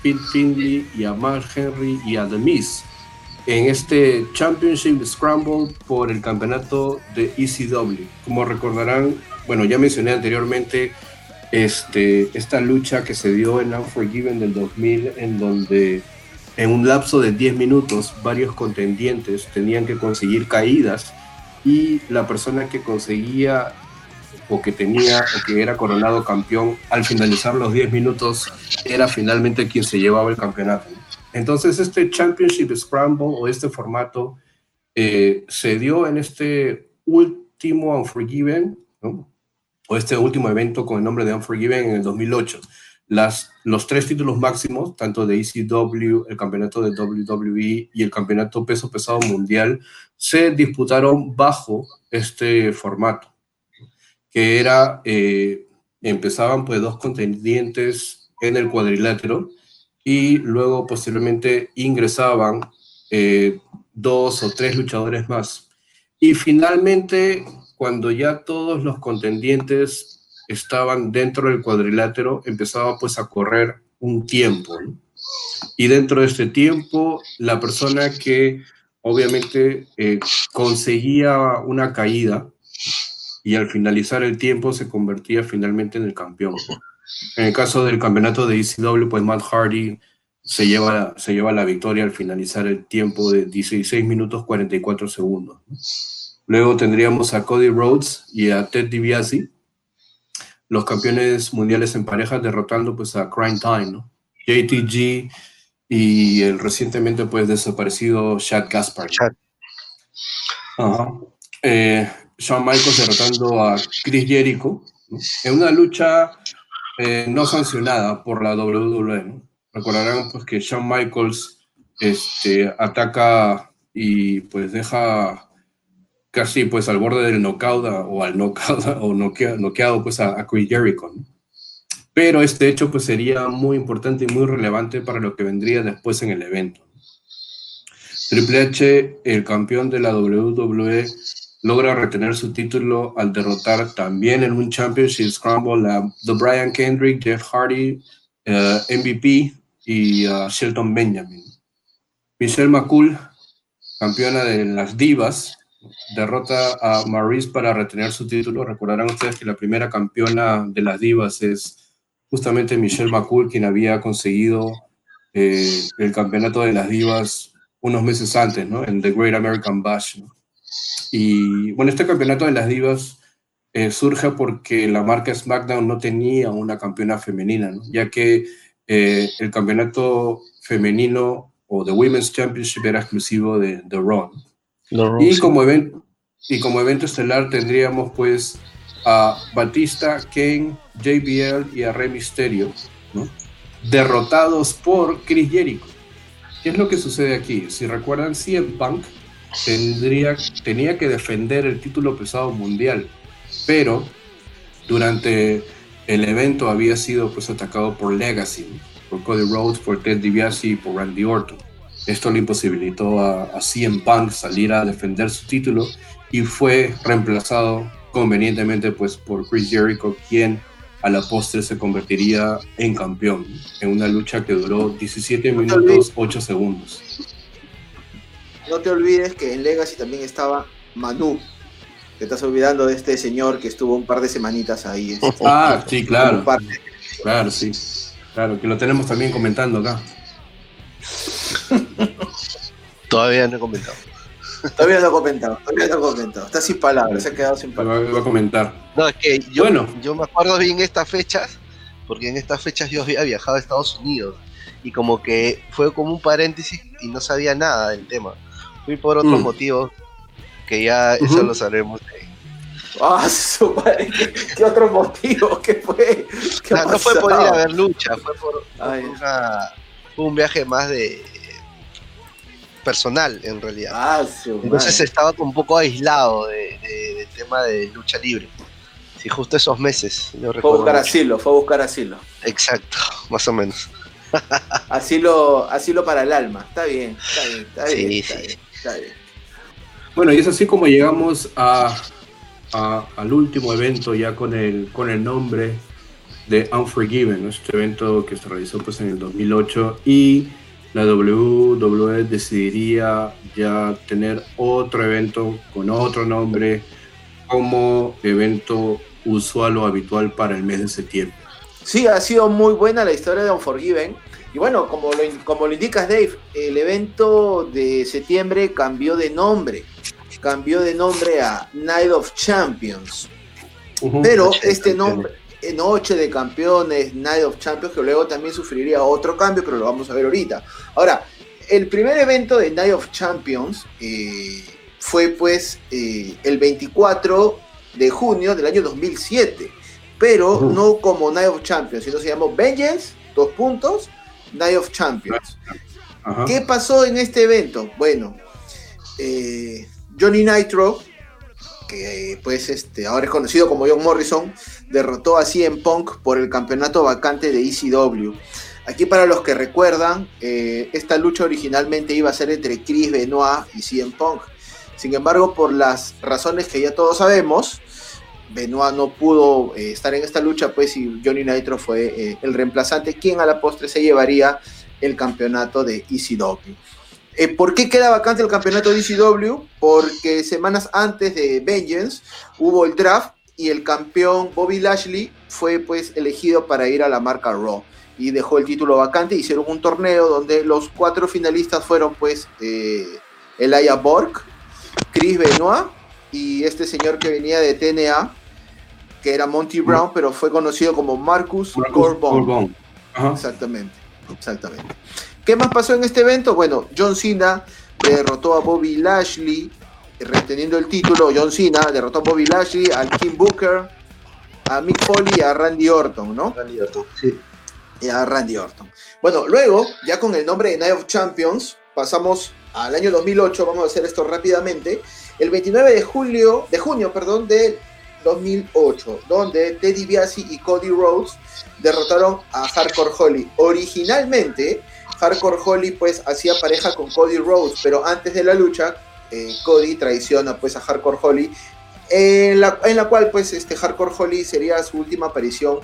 Pete Finley y a Mark Henry y a The Miz en este Championship Scramble por el campeonato de ECW. Como recordarán, bueno, ya mencioné anteriormente este, esta lucha que se dio en Unforgiven del 2000, en donde en un lapso de 10 minutos varios contendientes tenían que conseguir caídas y la persona que conseguía o que tenía o que era coronado campeón al finalizar los 10 minutos era finalmente quien se llevaba el campeonato. Entonces, este Championship Scramble o este formato eh, se dio en este último Unforgiven, o este último evento con el nombre de Unforgiven en el 2008. Los tres títulos máximos, tanto de ECW, el campeonato de WWE y el campeonato peso pesado mundial, se disputaron bajo este formato, que era, eh, empezaban pues dos contendientes en el cuadrilátero y luego posteriormente ingresaban eh, dos o tres luchadores más. Y finalmente, cuando ya todos los contendientes estaban dentro del cuadrilátero, empezaba pues a correr un tiempo. Y dentro de este tiempo, la persona que obviamente eh, conseguía una caída y al finalizar el tiempo se convertía finalmente en el campeón. En el caso del campeonato de ECW, pues Matt Hardy se lleva, se lleva la victoria al finalizar el tiempo de 16 minutos 44 segundos. Luego tendríamos a Cody Rhodes y a Ted DiBiase, los campeones mundiales en pareja, derrotando pues a Crime Time, JTG y el recientemente pues desaparecido Chad Gaspar. Eh, Shawn Michaels derrotando a Chris Jericho en una lucha eh, no sancionada por la WWE. Recordarán pues, que Shawn Michaels este, ataca y pues deja casi pues al borde del knockout o al knockout o noqueado pues a, Chris Jericho. Pero este hecho pues sería muy importante y muy relevante para lo que vendría después en el evento. Triple H, el campeón de la WWE, logra retener su título al derrotar también en un Championship Scramble a The Brian Kendrick, Jeff Hardy, eh, MVP y uh, Shelton Benjamin. Michelle McCool, campeona de las divas, derrota a Maurice para retener su título. Recordarán ustedes que la primera campeona de las divas es justamente Michelle McCool, quien había conseguido eh, el campeonato de las divas unos meses antes, ¿no? En The Great American Bash. Y bueno, este campeonato de las divas eh, surge porque la marca SmackDown no tenía una campeona femenina, ya que eh, el campeonato femenino o The Women's Championship era exclusivo de, de Raw. Y, como evento, y como evento estelar tendríamos pues a Batista, Kane, JBL y a Rey Mysterio, derrotados por Chris Jericho. ¿Qué es lo que sucede aquí? Si recuerdan, CM Punk tendría, tenía que defender el título pesado mundial, pero durante el evento había sido pues atacado por Legacy, por Cody Rhodes, por Ted DiBiase y por Randy Orton. Esto le imposibilitó a, a CM Punk salir a defender su título y fue reemplazado convenientemente pues por Chris Jericho, quien a la postre se convertiría en campeón en una lucha que duró 17 minutos 8 segundos. No te olvides que en Legacy también estaba Manu. Te estás olvidando de este señor que estuvo un par de semanitas ahí. Este, <laughs> ah, sí, claro. Claro, sí. Claro, que lo tenemos también comentando acá. <laughs> Todavía no he comentado. Todavía no he comentado, todavía no he comentado. Está sin palabras, se ha quedado sin palabras. Voy a comentar. No, es que yo, bueno. yo me acuerdo bien estas fechas, porque en estas fechas yo había viajado a Estados Unidos y como que fue como un paréntesis y no sabía nada del tema. Fui por otros mm. motivos que ya eso lo sabremos. Ah, su madre, ¿qué, otro motivo? ¿Qué fue? no, fue por ir a ver lucha, fue por, un viaje más de personal en realidad. Ah, Entonces estaba un poco aislado de, del tema de lucha libre. Sí, justo esos meses. fue a buscar asilo, fue a buscar asilo. Exacto, <laughs> más o menos. <laughs> asilo, asilo para el alma. Está bien, está bien, está bien. Está bien, Bueno, y es así como llegamos a, al último evento ya con el, con el nombre de Unforgiven, este evento que se realizó pues en el 2008 y la WWE decidiría ya tener otro evento con otro nombre como evento usual o habitual para el mes de septiembre. Sí, ha sido muy buena la historia de Unforgiven. Y bueno, como lo, como lo indicas Dave, el evento de septiembre cambió de nombre. Cambió de nombre a Night of Champions. Pero este nombre, Noche de Campeones, Night of Champions, que luego también sufriría otro cambio, pero lo vamos a ver ahorita. Ahora, el primer evento de Night of Champions eh, fue pues eh, el 24 de junio del año 2007, pero no como Night of Champions, sino se llamó Vengeance, dos puntos, Night of Champions. ¿Qué pasó en este evento? Bueno, eh, Johnny Nitro que pues este, ahora es conocido como John Morrison, derrotó a CM Punk por el campeonato vacante de ECW. Aquí para los que recuerdan, eh, esta lucha originalmente iba a ser entre Chris Benoit y CM Punk. Sin embargo, por las razones que ya todos sabemos, Benoit no pudo eh, estar en esta lucha, pues y Johnny Nitro fue eh, el reemplazante, quien a la postre se llevaría el campeonato de ECW. Eh, ¿Por qué queda vacante el campeonato de ECW? Porque semanas antes de Vengeance hubo el draft y el campeón Bobby Lashley fue pues elegido para ir a la marca Raw y dejó el título vacante. Hicieron un torneo donde los cuatro finalistas fueron pues eh, Elia Borg, Chris Benoit y este señor que venía de TNA, que era Monty Brown, pero fue conocido como Marcus, Marcus Exactamente, exactamente. ¿Qué más pasó en este evento? Bueno, John Cena derrotó a Bobby Lashley, reteniendo el título. John Cena derrotó a Bobby Lashley, al Kim Booker, a Mick Foley y a Randy Orton, ¿no? Randy Orton, sí. Y a Randy Orton. Bueno, luego, ya con el nombre de Night of Champions, pasamos al año 2008, vamos a hacer esto rápidamente. El 29 de julio, de junio, perdón, de 2008, donde Teddy Biasi y Cody Rhodes derrotaron a Hardcore Holly. Originalmente, Hardcore Holly pues hacía pareja con Cody Rhodes, pero antes de la lucha, eh, Cody traiciona pues a Hardcore Holly, en la, en la cual pues este Hardcore Holly sería su última aparición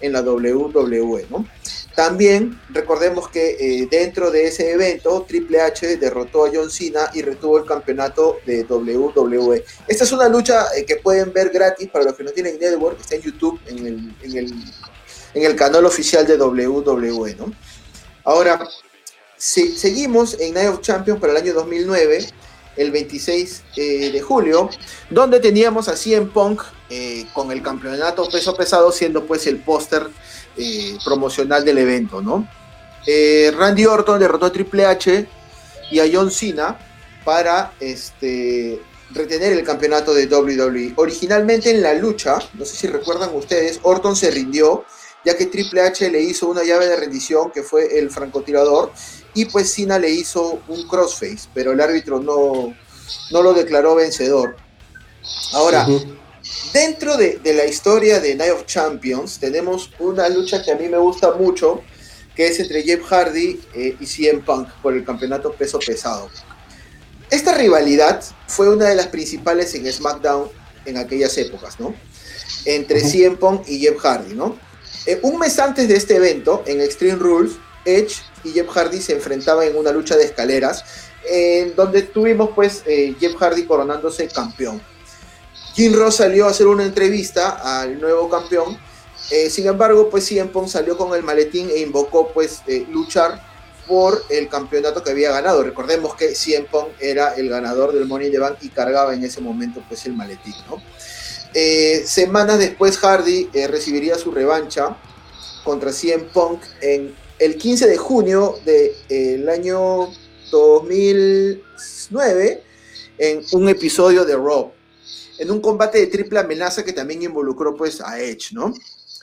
en la WWE. También recordemos que eh, dentro de ese evento Triple H derrotó a John Cena y retuvo el campeonato de WWE. Esta es una lucha eh, que pueden ver gratis para los que no tienen network, está en YouTube, en el, en el, en el canal oficial de WWE. Ahora, si, seguimos en Night of Champions para el año 2009, el 26 eh, de julio, donde teníamos a CM Punk eh, con el campeonato peso pesado siendo pues el póster eh, promocional del evento, ¿no? Randy Orton derrotó a Triple H y a John Cena para este, retener el campeonato de WWE. Originalmente en la lucha, no sé si recuerdan ustedes, Orton se rindió ya que Triple H le hizo una llave de rendición que fue el francotirador y pues Cena le hizo un crossface, pero el árbitro no, no lo declaró vencedor. Ahora, dentro de, la historia de Night of Champions tenemos una lucha que a mí me gusta mucho, que es entre Jeff Hardy eh, y CM Punk por el campeonato peso pesado. Esta rivalidad fue una de las principales en SmackDown en aquellas épocas, ¿no? Entre CM Punk y Jeff Hardy, ¿no? Eh, un mes antes de este evento, en Extreme Rules, Edge y Jeff Hardy se enfrentaban en una lucha de escaleras, en donde tuvimos pues eh, Jeff Hardy coronándose campeón. Jim Ross salió a hacer una entrevista al nuevo campeón, eh, sin embargo pues CM Punk salió con el maletín e invocó pues luchar por el campeonato que había ganado. Recordemos que CM Punk era el ganador del Money in the Bank y cargaba en ese momento pues el maletín, ¿no? Eh, semanas después Hardy eh, recibiría su revancha contra CM Punk en el 15 de junio del año 2009 en un episodio de Raw, en un combate de triple amenaza que también involucró pues a Edge, ¿no?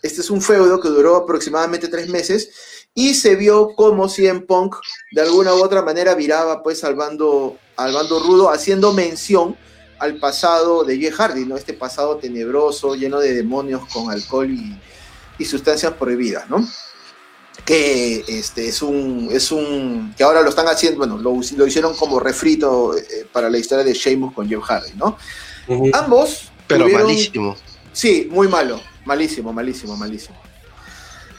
Este es un feudo que duró aproximadamente tres meses y se vio como CM Punk de alguna u otra manera viraba pues al bando, al bando rudo haciendo mención al pasado de Jeff Hardy, ¿no? Este pasado tenebroso, lleno de demonios con alcohol y, sustancias prohibidas, ¿no? Que este, es un, es un, que ahora lo están haciendo, bueno, lo, hicieron como refrito eh, para la historia de Sheamus con Jeff Hardy, ¿no? Ambos. Pero malísimo. Sí, muy malo, malísimo, malísimo, malísimo.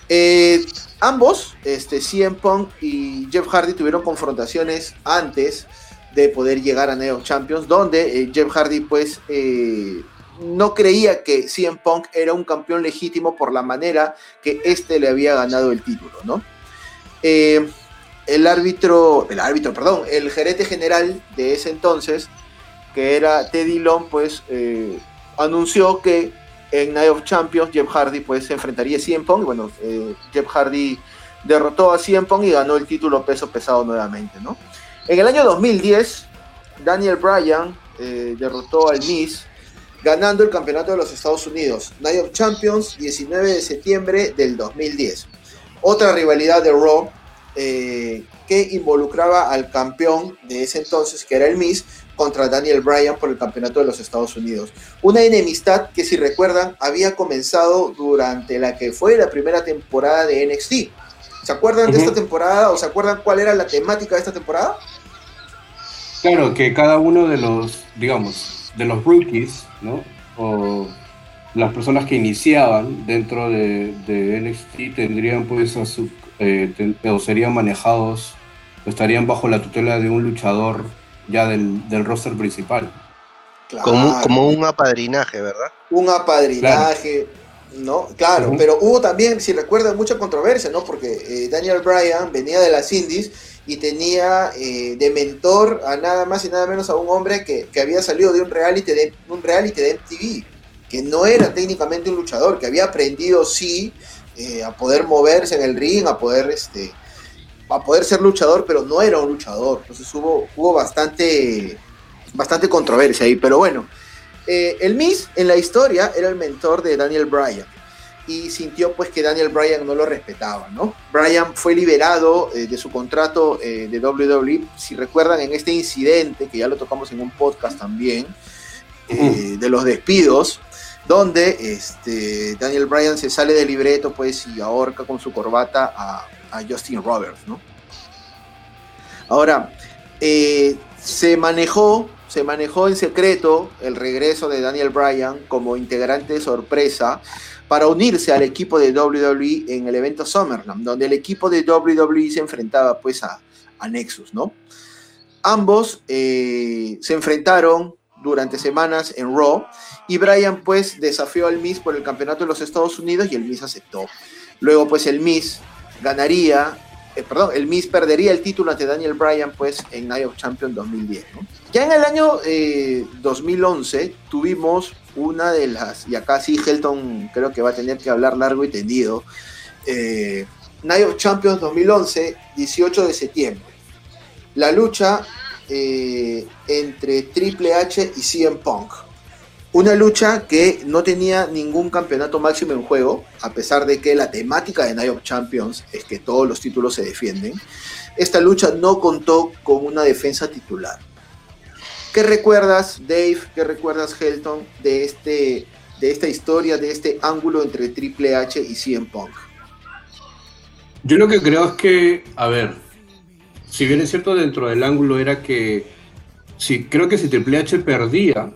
Eh, ambos, este, CM Punk y Jeff Hardy tuvieron confrontaciones antes de poder llegar a Neo Champions, donde eh, Jeff Hardy pues eh, no creía que CM Punk era un campeón legítimo por la manera que éste le había ganado el título, ¿no? Eh, el árbitro, el árbitro, perdón, el gerente general de ese entonces, que era Teddy Long, pues anunció que en Night of Champions Jeff Hardy pues se enfrentaría a CM Punk, y bueno, Jeff Hardy derrotó a CM Punk y ganó el título peso pesado nuevamente, ¿no? En el año 2010, Daniel Bryan eh, derrotó al Miz, ganando el campeonato de los Estados Unidos. Night of Champions, 19 de septiembre del 2010. Otra rivalidad de Raw eh, que involucraba al campeón de ese entonces, que era el Miz, contra Daniel Bryan por el campeonato de los Estados Unidos. Una enemistad que, si recuerdan, había comenzado durante la que fue la primera temporada de NXT. ¿Se acuerdan de esta temporada o se acuerdan cuál era la temática de esta temporada? Claro, que cada uno de los, digamos, de los rookies, ¿no? O las personas que iniciaban dentro de, NXT tendrían pues a su, eh, o serían manejados, o estarían bajo la tutela de un luchador ya del, del roster principal. Como, como, un apadrinaje, ¿verdad? Un apadrinaje, ¿no? Claro, pero hubo también, si recuerdan, mucha controversia, ¿no? Porque eh, Daniel Bryan venía de las Indies y tenía eh, de mentor a nada más y nada menos a un hombre que, había salido de un reality de, un reality de MTV, que no era técnicamente un luchador, que había aprendido sí eh, a poder moverse en el ring, a poder este a poder ser luchador, pero no era un luchador. Entonces hubo, hubo bastante, bastante controversia ahí. Pero bueno, eh, el Miss en la historia era el mentor de Daniel Bryan y sintió pues que Daniel Bryan no lo respetaba, ¿no? Bryan fue liberado eh, de su contrato eh, de WWE, si recuerdan en este incidente, que ya lo tocamos en un podcast también, eh, de los despidos, donde este, Daniel Bryan se sale del libreto pues y ahorca con su corbata a, a Justin Roberts, ¿no? Ahora, se manejó se manejó en secreto el regreso de Daniel Bryan como integrante de sorpresa para unirse al equipo de WWE en el evento SummerSlam, donde el equipo de WWE se enfrentaba pues a, Nexus, ¿no? Ambos eh, se enfrentaron durante semanas en Raw y Bryan pues desafió al Miz por el campeonato de los Estados Unidos y el Miz aceptó. Luego pues el Miz ganaría, eh, perdón, el Miz perdería el título ante Daniel Bryan pues en Night of Champions 2010, ¿no? Ya en el año 2011 eh, tuvimos una de las, y acá sí Helton creo que va a tener que hablar largo y tendido, eh, Night of Champions 2011, 18 de septiembre. La lucha eh, entre Triple H y CM Punk. Una lucha que no tenía ningún campeonato máximo en juego, a pesar de que la temática de Night of Champions es que todos los títulos se defienden. Esta lucha no contó con una defensa titular. ¿Qué recuerdas, Dave? ¿Qué recuerdas, Helton, de este de esta historia, de este ángulo entre Triple H y CM Punk? Yo lo que creo es que, a ver, si bien es cierto dentro del ángulo era que, si, creo que si Triple H perdía,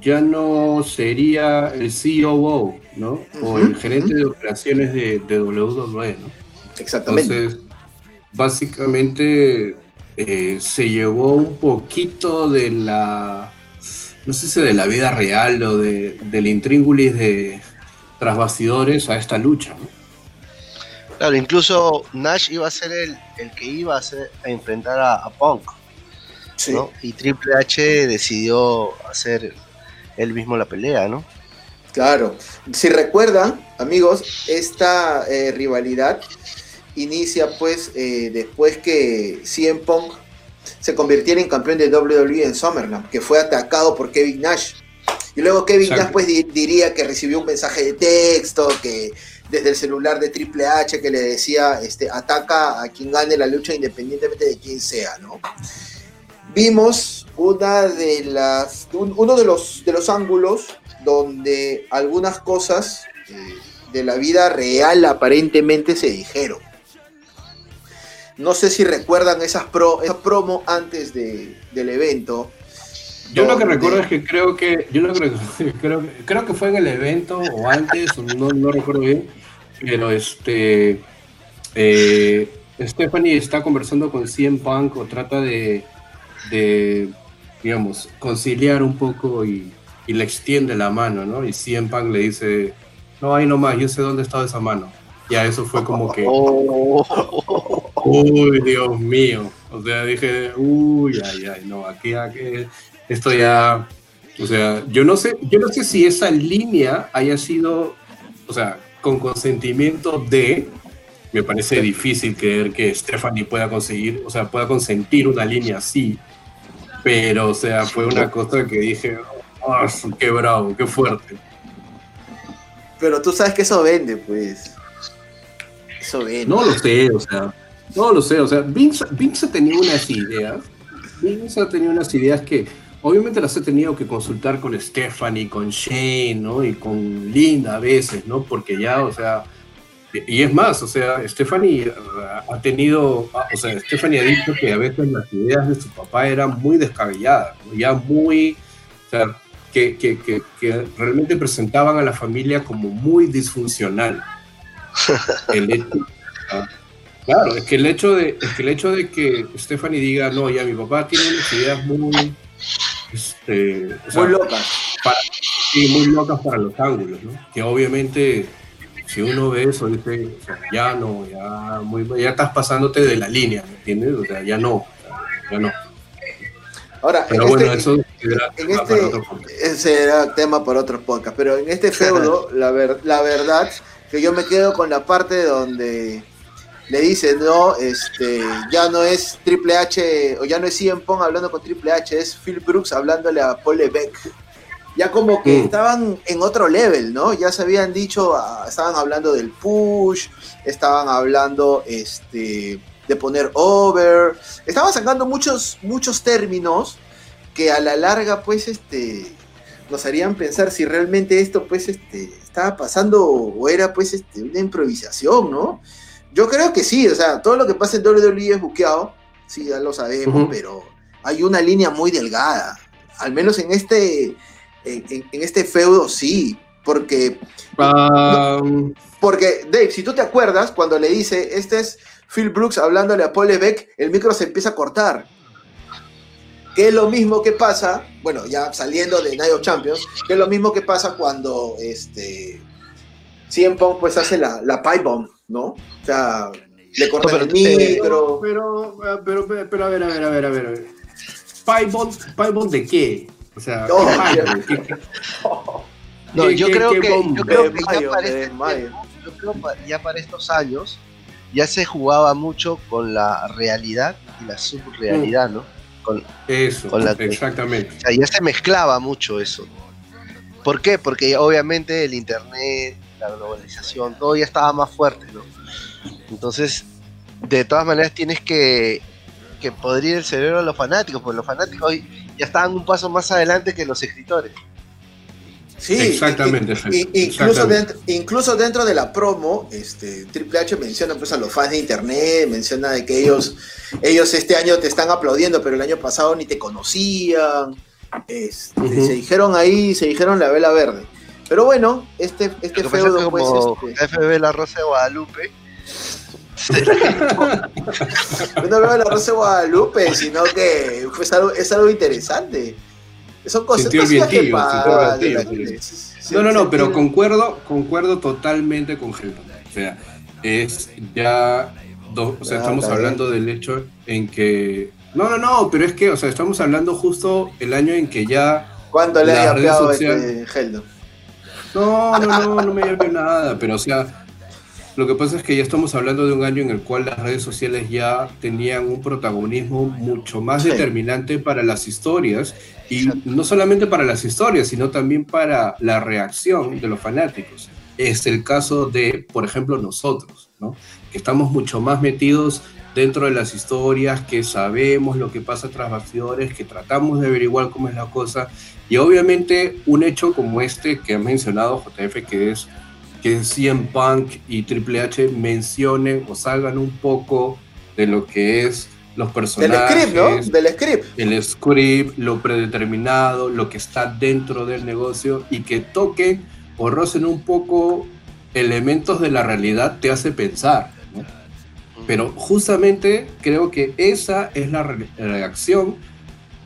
ya no sería el COO, ¿no? o el gerente de operaciones de, de WWE, ¿no? Exactamente. Entonces, básicamente eh, se llevó un poquito de la, no sé si de la vida real o de, del intríngulis de tras bastidores a esta lucha, ¿no? Claro, incluso Nash iba a ser el, que iba a, a enfrentar a, Punk. ¿no? Y Triple H decidió hacer él mismo la pelea, ¿no? Claro. Si recuerdan, amigos, esta eh, rivalidad inicia pues eh, después que CM Punk se convirtiera en campeón de WWE en SummerSlam, que fue atacado por Kevin Nash. Y luego Kevin Nash pues diría que recibió un mensaje de texto, que desde el celular de Triple H que le decía, este, ataca a quien gane la lucha independientemente de quién sea, ¿no? Vimos una de las, uno de los, de los ángulos donde algunas cosas eh, de la vida real aparentemente se dijeron. No sé si recuerdan esas, pro, promo antes de, del evento. Yo lo que recuerdo es que creo que, yo lo que creo, creo que fue en el evento o antes, no, no recuerdo bien, pero este eh, Stephanie está conversando con CM Punk o trata de, de digamos, conciliar un poco y, y, le extiende la mano, ¿no? Y CM Punk le dice, no, ahí nomás, yo sé dónde está esa mano. Ya eso fue como que... <laughs> Oh. Uy, Dios mío. O sea, dije, uy, ay, ay, no, aquí, aquí, esto ya... O sea, yo no sé, yo no sé si esa línea haya sido, o sea, con consentimiento de, me parece difícil creer que Stephanie pueda conseguir, o sea, pueda consentir una línea así, pero, o sea, fue una cosa que dije, oh, qué bravo, qué fuerte. Pero tú sabes que eso vende, pues. Eso vende. No lo sé, o sea, no lo sé, o sea, Vince, Vince tenía unas ideas, Vince ha tenido unas ideas que obviamente las he tenido que consultar con Stephanie, con Shane, ¿no? Y con Linda a veces, ¿no? Porque ya, o sea, y es más, o sea, Stephanie ha tenido, o sea, Stephanie ha dicho que a veces las ideas de su papá eran muy descabelladas, ya muy, o sea, que, que, que, que, realmente presentaban a la familia como muy disfuncional. <laughs> El hecho, ah, claro, es que el hecho de, es que el hecho de que Stephanie diga, no, ya mi papá tiene unas ideas muy este, muy locas. sí, muy locas para los ángulos, ¿no? Que obviamente, si uno ve eso, dice, ya no, ya, muy, ya estás pasándote de la línea, ¿me entiendes? O sea, ya no, ya no. Ahora, pero bueno, este, eso será en tema este, para otro podcast. Será tema para otros podcasts, pero en este feudo, <laughs> la, ver, la verdad, que yo me quedo con la parte donde le dice, no, este, ya no es Triple H, o ya no es CM Punk hablando con Triple H, es Phil Brooks hablándole a Paul Levesque. Ya como que mm. estaban en otro level, ¿no? Ya se habían dicho, ah, estaban hablando del push, estaban hablando este, de poner over, estaban sacando muchos, muchos términos que a la larga, pues, este, nos harían pensar si realmente esto, pues, este, estaba pasando o era, pues, este, una improvisación, ¿no? Yo creo que sí, o sea, todo lo que pasa en WWE es buqueado, sí, ya lo sabemos, pero hay una línea muy delgada. Al menos en este, en, este feudo sí, porque... porque, Dave, si tú te acuerdas, cuando le dice, este es Phil Brooks hablándole a Paul Levesque, el micro se empieza a cortar. Que es lo mismo que pasa, bueno, ya saliendo de Night of Champions, que es lo mismo que pasa cuando este, CM Punk pues hace la, la pipe bomb ¿no? O sea, le cortan el micro. Pero, pero, pero, a ver, a ver, a ver, a ver. ¿Piebond de qué? O sea, no, yo, creo que, yo creo que ya para, este yo creo ya para estos años ya se jugaba mucho con la realidad y la subrealidad, ¿no? Con, eso, con la, exactamente. O sea, ya se mezclaba mucho eso. ¿Por qué? Porque obviamente el internet, la globalización, todo ya estaba más fuerte, ¿no? Entonces, de todas maneras tienes que, que podrir el cerebro a los fanáticos, porque los fanáticos hoy ya estaban un paso más adelante que los escritores. Sí, exactamente. incluso, Dentro, incluso dentro de la promo, este, Triple H menciona pues, a los fans de internet, menciona de que ellos, ellos este año te están aplaudiendo, pero el año pasado ni te conocían. Este, Se dijeron ahí, se dijeron la vela verde. Pero bueno, este, este feudo, pues. Este... FB La Rosa de Guadalupe. <laughs> no veo la Rosa de Guadalupe, sino que es algo, es algo interesante. Son cosas, que No, no, no, pero concuerdo, concuerdo totalmente con Helton. O sea, es ya. o sea, estamos hablando del hecho en que. No, no, no, pero es que, o sea, estamos hablando justo el año en que ya. ¿Cuándo le haya pegado este Helton? No, no, no, no me llamé nada, pero o sea, lo que pasa es que ya estamos hablando de un año en el cual las redes sociales ya tenían un protagonismo mucho más determinante para las historias y no solamente para las historias, sino también para la reacción de los fanáticos. Es el caso de, por ejemplo, nosotros, ¿no? que estamos mucho más metidos dentro de las historias, que sabemos lo que pasa tras bastidores, que tratamos de averiguar cómo es la cosa y obviamente un hecho como este que ha mencionado JF, que es que CM Punk y Triple H mencionen o salgan un poco de lo que es los personajes. Del script, ¿no? Del script. El script, lo predeterminado, lo que está dentro del negocio y que toquen o rocen un poco elementos de la realidad te hace pensar. Pero justamente creo que esa es la reacción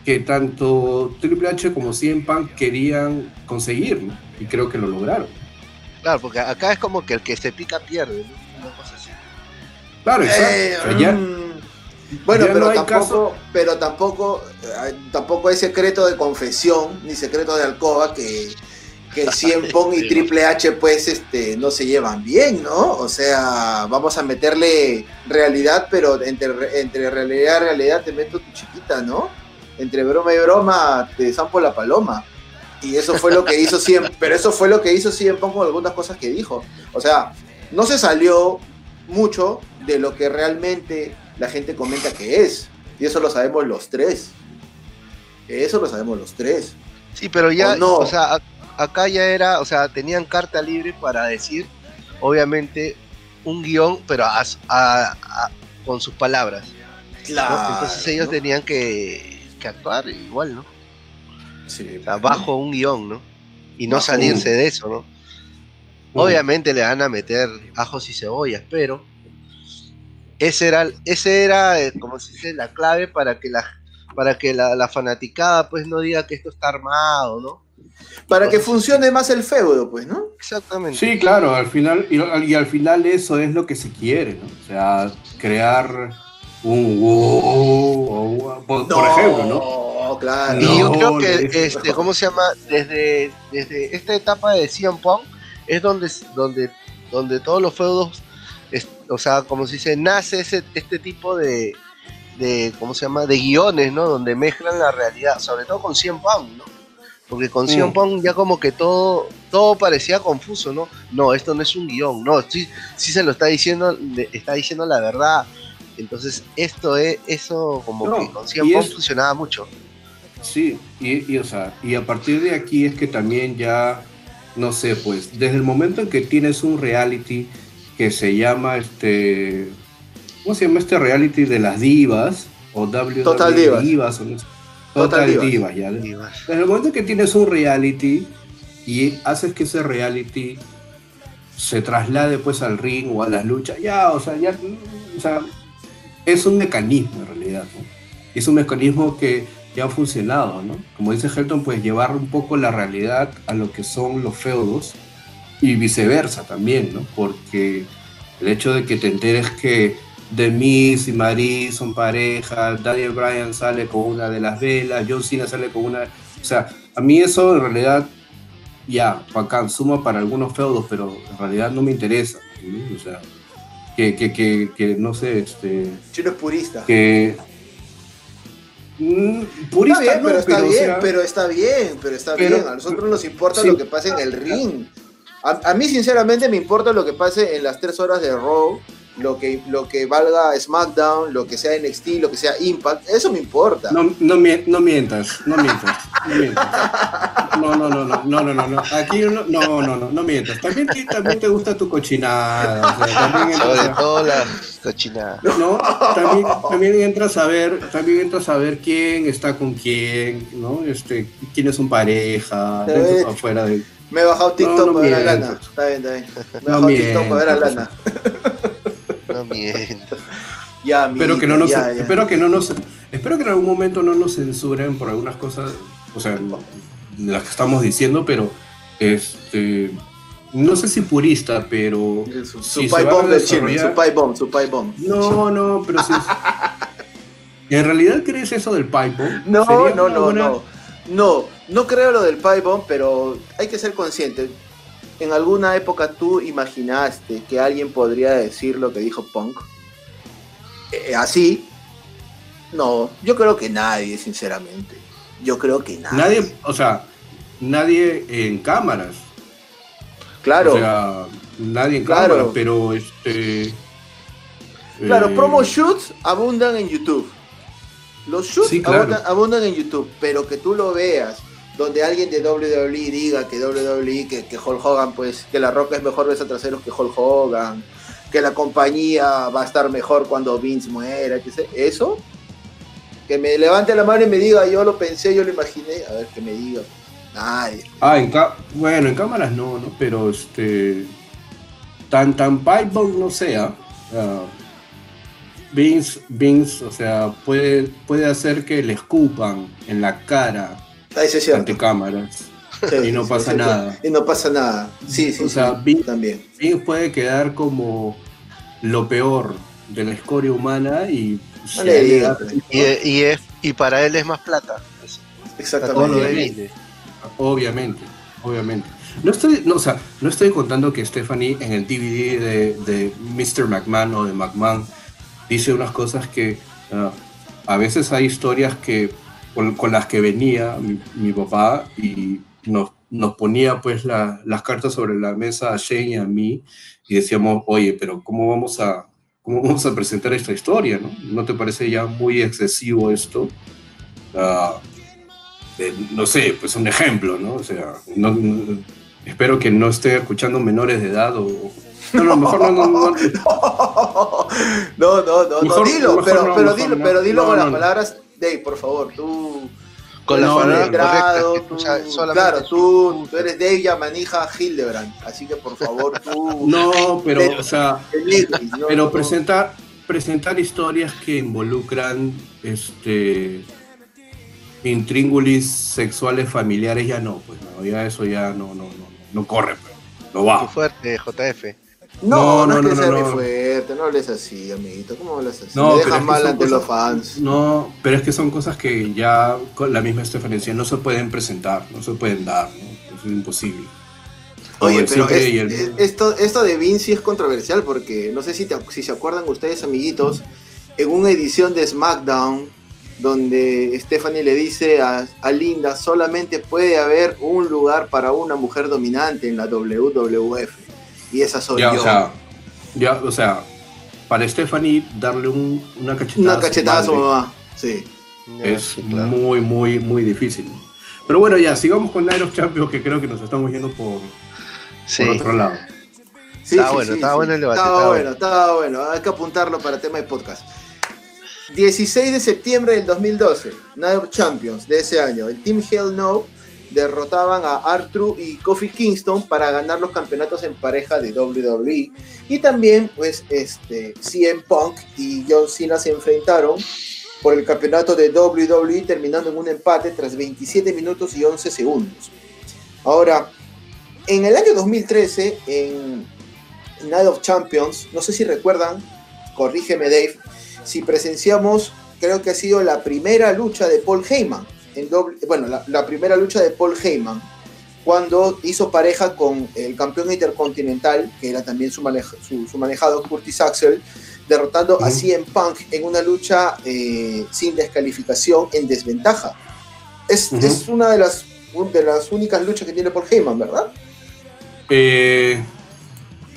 que tanto Triple H como CM Punk querían conseguir, y creo que lo lograron. Claro, porque acá es como que el que se pica pierde, Una cosa así. Claro, exacto. Eh, bueno, pero, tampoco, pero tampoco, eh, tampoco hay secreto de confesión ni secreto de alcoba que, que CM <laughs> Punk y Triple H pues este, no se llevan bien, ¿no? O sea, vamos a meterle realidad, pero entre, entre realidad y realidad te meto tu chiquita, ¿no? entre broma y broma te zampo la paloma. Y eso fue lo que hizo <laughs> siempre, pero eso fue lo que hizo siempre con algunas cosas que dijo. O sea, no se salió mucho de lo que realmente la gente comenta que es. Y eso lo sabemos los tres. Eso lo sabemos los tres. Sí, pero ya, no? o sea, acá ya era, o sea, tenían carta libre para decir, obviamente, un guion, pero con sus palabras. Claro. Entonces ellos tenían que que actuar igual, ¿no? Sí. bajo un guion, ¿no? Y no salirse de eso, ¿no? Obviamente le van a meter ajos y cebollas, pero ese era, ese era eh, como se dice, la clave para que la, para que la, fanaticada pues no diga que esto está armado, ¿no? Para que funcione más el feudo, pues, ¿no? Exactamente. Sí, claro, al final, y, y, al final eso es lo que se quiere, ¿no? O sea, crear un wow, por, ejemplo, ¿no? Claro. Y yo creo que, este, ¿cómo se llama? Desde, desde esta etapa de CM Punk es donde, donde, donde todos los feudos, o sea, como se dice, nace ese, este tipo de, de, ¿cómo se llama? De guiones, ¿no? Donde mezclan la realidad, sobre todo con CM Punk, ¿no? Porque con CM mm. Punk ya como que todo, todo parecía confuso, ¿no? No, esto no es un guion, no, sí, sí se lo está diciendo, está diciendo la verdad entonces, esto es, eso como que con Cien funcionaba mucho. Sí, y, o sea, y a partir de aquí es que también ya, no sé, pues, desde el momento en que tienes un reality que se llama este. ¿Cómo se llama este reality de las divas? O W Total Divas. Total, divas. ya. Desde el momento en que tienes un reality y haces que ese reality se traslade pues al ring o a las luchas, ya, o sea, ya, o sea, es un mecanismo en realidad, ¿no? Es un mecanismo que ya ha funcionado, ¿no? Como dice Helton, pues llevar un poco la realidad a lo que son los feudos y viceversa también, ¿no? Porque el hecho de que te enteres que Demis y Marie son pareja, Daniel Bryan sale con una de las velas, John Cena sale con una... O sea, a mí eso en realidad, ya, bacán, suma para algunos feudos, pero en realidad no me interesa. O sea, que, que, que, no sé, este... Chino es purista. Que... Mm, purista está bien, pero está bien, pero está bien, pero está bien. A nosotros nos importa lo que pase en el ring. A, mí, sinceramente, me importa lo que pase en las tres horas de Raw lo que, lo que valga SmackDown, lo que sea NXT, lo que sea Impact, eso me importa. No, no, no mientas, no mientas, no mientas. No, no, no, no, no, no, no, no. Aquí no, no, no, no, no mientas. También, también te gusta tu cochinada. O sea, también Sobre todo la cochinada. No, también, también entras a ver, también entras a ver quién está con quién, ¿no? Este, quién es un pareja, dentro afuera de me he bajado TikTok para ver a Lana. Está bien, está bien. Me he bajado TikTok para ver a Lana. <laughs> No miento. <laughs> Ya, espero que no nos, espero que no nos, espero que en algún momento no nos censuren por algunas cosas, o sea, las que estamos diciendo, pero este, no sé si purista, pero su, su pipe bomb del chino, su pipe bomb, su pipe bomb. No, no, pero si <laughs> ¿En realidad crees eso del pipe bomb? No, no, no, no. No, no creo lo del pipe bomb, pero hay que ser consciente. ¿En alguna época tú imaginaste que alguien podría decir lo que dijo Punk? Eh, así. No, yo creo que nadie, sinceramente. Yo creo que nadie. Nadie, o sea, nadie en cámaras. Claro. O sea, nadie en cámaras, pero este. Claro, eh, promo shoots abundan en YouTube. Los shoots abundan, en YouTube, pero que tú lo veas, donde alguien de WWE diga que WWE, que, que Hulk Hogan, pues, que La Roca es mejor beso traseros que Hulk Hogan, que la compañía va a estar mejor cuando Vince muera, que eso, que me levante la mano y me diga, yo lo pensé, yo lo imaginé, a ver, que me diga. Nadie. Ah, en bueno, en cámaras no, ¿no? Pero este. Tan, tan pipe no sea. Uh, Vince, Vince, o sea, puede, puede hacer que le escupan en la cara ante cámaras. y no pasa nada. Y no pasa nada. Sí, sí. O sea, Vince, también. Vince puede quedar como lo peor de la escoria humana y, y, es, y para él es más plata. Exactamente. Obviamente, obviamente. No estoy, no, o sea, no estoy contando que Stephanie en el DVD de, de Mr. McMahon o de McMahon dice unas cosas que ah, a veces hay historias que con, las que venía mi, papá y nos, nos ponía pues las cartas sobre la mesa a Shane y a mí y decíamos, oye, pero ¿cómo vamos a, cómo vamos a presentar esta historia? ¿no? ¿No te parece ya muy excesivo esto? Ah, no sé, pues un ejemplo, ¿no? O sea, espero que no esté escuchando menores de edad o, no, no, mejor no, no, no. <laughs> No, no, no, no dilo, pero, pero dilo, pero dilo con las palabras, Dave, por favor, tú. Con las palabras grado, tú, claro, tú, tú, eres Dave Yamanija Hildebrand, así que por favor tú. <laughs> No, pero, o sea, pero presentar, presentar historias que involucran este intríngulis sexuales familiares ya no, pues no, ya eso ya no, no, no, no corre, pues, no va. Qué fuerte, JF. No, no, no, es que sea muy fuerte, no hables así, amiguito. ¿Cómo hablas así? No, Me dejas mal ante los fans. No, pero es que son cosas que ya con la misma Stephanie no se pueden presentar, no se pueden dar, ¿no? es imposible. Oye, pero esto, esto de Vinci es controversial porque no sé si, si se acuerdan ustedes, amiguitos, en una edición de SmackDown donde Stephanie le dice a, a, Linda, solamente puede haber un lugar para una mujer dominante en la WWF. Y esa soy ya, yo. O sea, ya, o sea, para Stephanie darle un, una cachetada, una cachetada a su mamá, sí. Es muy, muy, muy difícil. Pero bueno, ya, sigamos con of Champions, que creo que nos estamos yendo por, por otro lado. Sí, estaba bueno, estaba bueno el debate. Estaba, bueno, estaba bueno. Hay que apuntarlo para tema de podcast. 16 de septiembre del 2012, Night of Champions de ese año. El Team Hell No derrotaban a Arthur y Kofi Kingston para ganar los campeonatos en pareja de WWE. Y también, pues, este, CM Punk y John Cena se enfrentaron por el campeonato de WWE, terminando en un empate tras 27 minutos y 11 segundos. Ahora, en el año 2013, en Night of Champions, no sé si recuerdan, corrígeme Dave, si presenciamos, creo que ha sido la primera lucha de Paul Heyman bueno, la, primera lucha de Paul Heyman, cuando hizo pareja con el campeón intercontinental, que era también su, su, manejado Curtis Axel, derrotando a CM Punk en una lucha eh, sin descalificación en desventaja. Es, es, una de las, de las únicas luchas que tiene Paul Heyman, ¿verdad? Eh,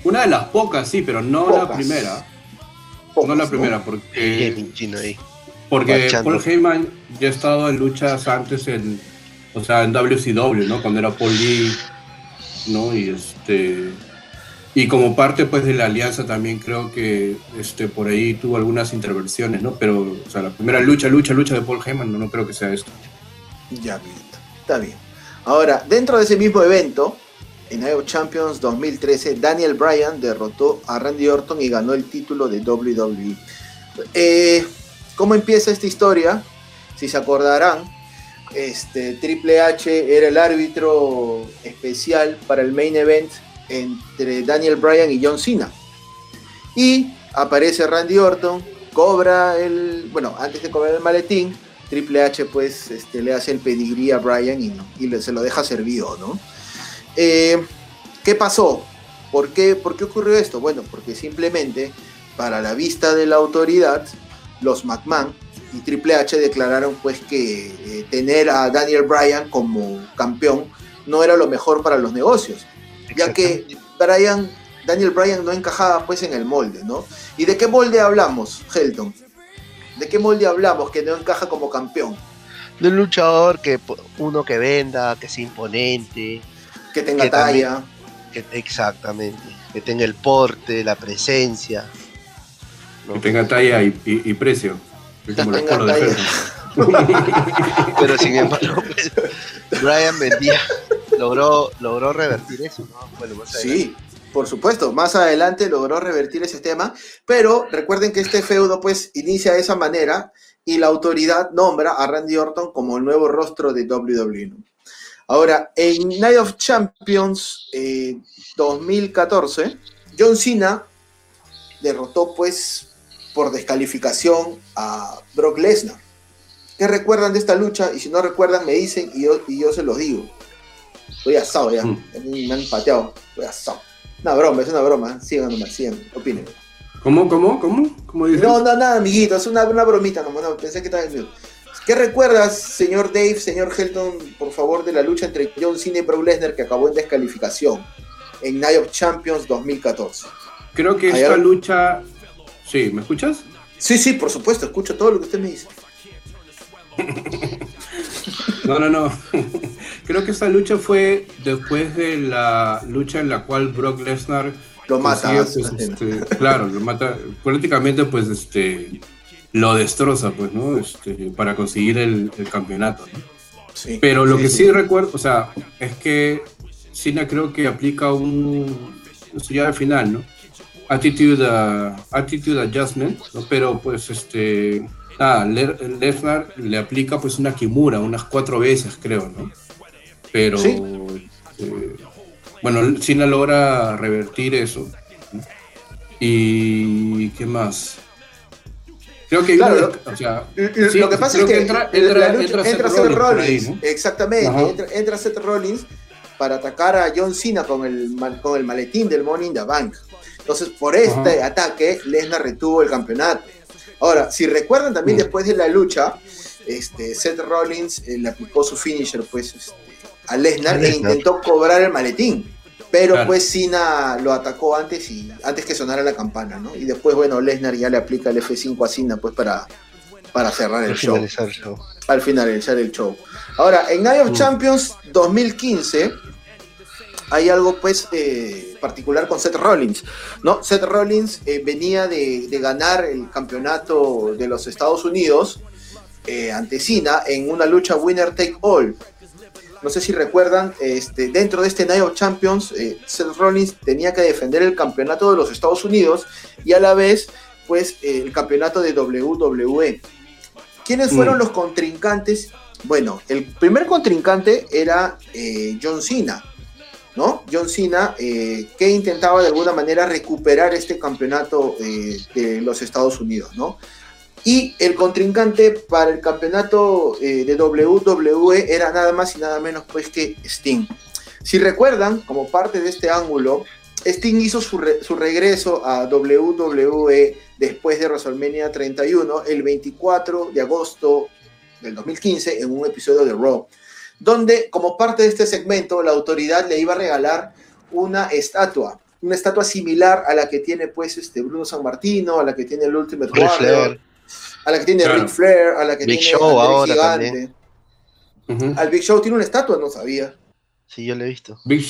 una de las pocas, sí, pero no la primera. no la primera, porque. Porque Paul Heyman ya ha estado en luchas antes en. O sea, en WCW, ¿no? Cuando era Paul Lee, ¿no? Y este. Y como parte pues de la alianza también creo que este por ahí tuvo algunas intervenciones, ¿no? Pero, o sea, la primera lucha, lucha, lucha de Paul Heyman, no, no creo que sea esto. Ya, bien, está bien. Ahora, dentro de ese mismo evento, en IO Champions 2013, Daniel Bryan derrotó a Randy Orton y ganó el título de WWE. Eh, ¿Cómo empieza esta historia? Si se acordarán, este, Triple H era el árbitro especial para el main event entre Daniel Bryan y John Cena. Y aparece Randy Orton, cobra el, bueno, antes de cobrar el maletín, Triple H pues este, le hace el pedigrí a Bryan y, y se lo deja servido, ¿no? Eh, ¿Qué pasó? ¿Por qué, ¿Por qué ocurrió esto? Bueno, porque simplemente para la vista de la autoridad, los McMahon y Triple H declararon pues que eh, tener a Daniel Bryan como campeón no era lo mejor para los negocios, ya que Bryan, Daniel Bryan no encajaba pues en el molde, ¿no? ¿Y de qué molde hablamos, Helton? ¿De qué molde hablamos que no encaja como campeón? De un luchador que uno que venda, que sea imponente, que tenga talla. exactamente. Que tenga el porte, la presencia. Que tenga talla y, precio. <laughs> Pero sin embargo, pues, Brian vendía, logró, logró revertir eso, sí, por supuesto, más adelante logró revertir ese tema, pero recuerden que este feudo pues inicia de esa manera y la autoridad nombra a Randy Orton como el nuevo rostro de WWE. Ahora, en Night of Champions 2014, eh, John Cena derrotó pues por descalificación a Brock Lesnar. ¿Qué recuerdan de esta lucha? Y si no recuerdan, me dicen y yo, y yo se los digo. Estoy asado ya, mm. me han pateado, estoy asado. Una broma, es una broma, sigan nomás, sigan, opinen. ¿Cómo, cómo, cómo? ¿Cómo No, no, nada, amiguito, es una, una bromita nomás, no, pensé que estaba en. ¿Qué recuerdas, señor Dave, señor Helton, por favor, de la lucha entre John Cena y Brock Lesnar que acabó en descalificación en Night of Champions 2014? Creo que esta lucha... Sí, ¿me escuchas? Sí, sí, por supuesto, escucho todo lo que usted me dice. <laughs> no, no, no. <laughs> Creo que esta lucha fue después de la lucha en la cual Brock Lesnar lo mata. Pues, este, claro, lo mata. Políticamente, pues, este, lo destroza, pues, ¿no? Este, para conseguir el, campeonato, ¿no? Sí, Pero lo que sí, recuerdo, o sea, es que Cena creo que aplica un, ya al final, ¿no? Attitude, uh, attitude adjustment, ¿no? Pero pues este, nada, Lesnar le aplica pues una Kimura unas cuatro veces, creo, ¿no? Pero, este, bueno, Cena logra revertir eso. ¿Y qué más? Creo que claro, o sea, lo que pasa es que, entra, entra, entra, Seth, Rollins, exactamente, entra, Seth Rollins para atacar a John Cena con el, con el maletín del Money in the Bank. Entonces, por este ataque, Lesnar retuvo el campeonato. Ahora, si recuerdan también mm. después de la lucha, este, Seth Rollins eh, le aplicó su finisher pues, este, a Lesnar e intentó cobrar el maletín. Pero pues Cena lo atacó antes y antes que sonara la campana, ¿no? Y después, bueno, Lesnar ya le aplica el F5 a Cena pues para, para cerrar el show. Al finalizar el show. Ahora, en Night of mm. Champions 2015 hay algo pues eh, particular con Seth Rollins, ¿no? Seth Rollins eh, venía de, ganar el campeonato de los Estados Unidos eh, ante Cena en una lucha winner take all no sé si recuerdan, este, dentro de este Night of Champions, Seth Rollins tenía que defender el campeonato de los Estados Unidos y a la vez, pues, el campeonato de WWE. ¿Quiénes mm. fueron los contrincantes? Bueno, el primer contrincante era John Cena, ¿no? John Cena, eh, que intentaba de alguna manera recuperar este campeonato de los Estados Unidos. Y el contrincante para el campeonato eh, de WWE era nada más y nada menos pues que Sting. Si recuerdan, como parte de este ángulo, Sting hizo su, regreso a WWE después de WrestleMania 31 el 24 de agosto del 2015 en un episodio de Raw, donde como parte de este segmento la autoridad le iba a regalar una estatua una estatua similar a la que tiene pues este Bruno San Martino, a la que tiene el Ultimate Warrior, a la que tiene Ric Flair, a la que Big tiene Show ahora Gigante. Al Big Show tiene una estatua, no sabía. Sí, yo lo he visto. Big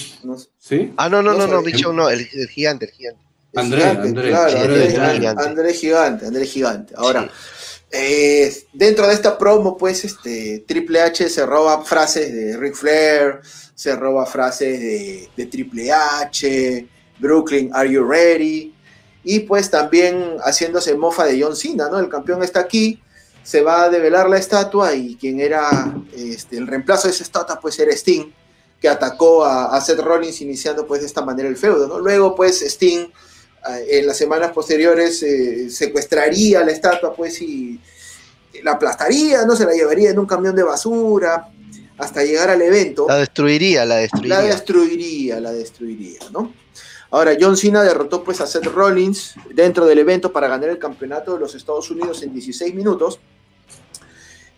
¿Sí? Ah, no, no, no, no, Big Show no, el, gigante, el gigante. André, André, claro, André, Gigante, André Gigante. Ahora, eh, dentro de esta promo, pues, este, Triple H se roba frases de Ric Flair, se roba frases de, Triple H, Brooklyn, Are You Ready? Y pues también haciéndose mofa de John Cena, ¿no? El campeón está aquí, se va a develar la estatua y quien era este, el reemplazo de esa estatua, pues era Sting, que atacó a, Seth Rollins iniciando pues de esta manera el feudo, ¿no? Luego pues Sting en las semanas posteriores eh, secuestraría la estatua, pues, y la aplastaría, no se la llevaría en un camión de basura hasta llegar al evento. La destruiría, la destruiría. La destruiría, la destruiría, ¿no? Ahora, John Cena derrotó pues a Seth Rollins dentro del evento para ganar el campeonato de los Estados Unidos en 16 minutos.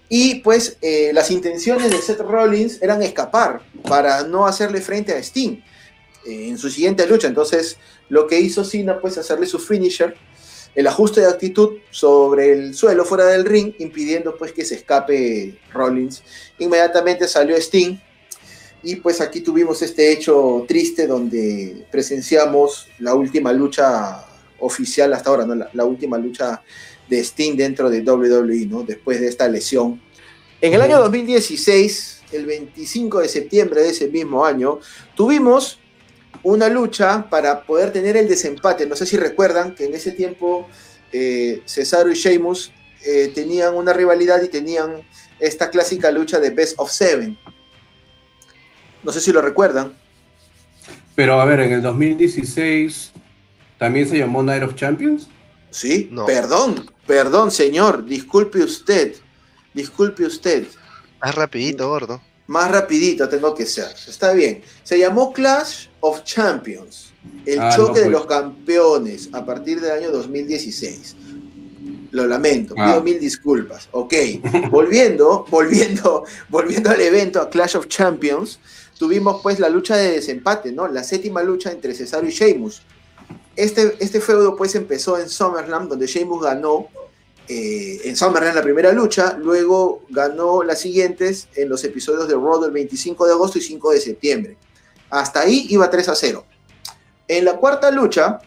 Y pues eh, las intenciones de Seth Rollins eran escapar para no hacerle frente a Sting en su siguiente lucha. Entonces, lo que hizo Cena, pues, hacerle su finisher, el ajuste de actitud sobre el suelo fuera del ring, impidiendo pues que se escape Rollins. Inmediatamente salió Sting y pues aquí tuvimos este hecho triste donde presenciamos la última lucha oficial hasta ahora, ¿no? la, última lucha de Sting dentro de WWE, ¿no? después de esta lesión. En el año 2016, el 25 de septiembre de ese mismo año, tuvimos una lucha para poder tener el desempate. No sé si recuerdan que en ese tiempo eh, Cesaro y Sheamus eh, tenían una rivalidad y tenían esta clásica lucha de Best of Seven. No sé si lo recuerdan. Pero a ver, en el 2016 también se llamó Night of Champions. Sí, perdón, perdón, señor, disculpe usted, disculpe usted. Más rapidito, gordo. Más rapidito tengo que ser. Está bien. Se llamó Clash of Champions. El ah, choque de los campeones a partir del año 2016. Lo lamento, pido ah. mil disculpas. Ok, volviendo, <laughs> volviendo, volviendo al evento, a Clash of Champions, tuvimos pues la lucha de desempate, ¿no? La séptima lucha entre Cesaro y Sheamus. Este, este feudo pues empezó en SummerSlam, donde Sheamus ganó eh, en SummerSlam la primera lucha, luego ganó las siguientes en los episodios de Raw del 25 de agosto y 5 de septiembre. Hasta ahí iba 3 a 0. En la cuarta lucha,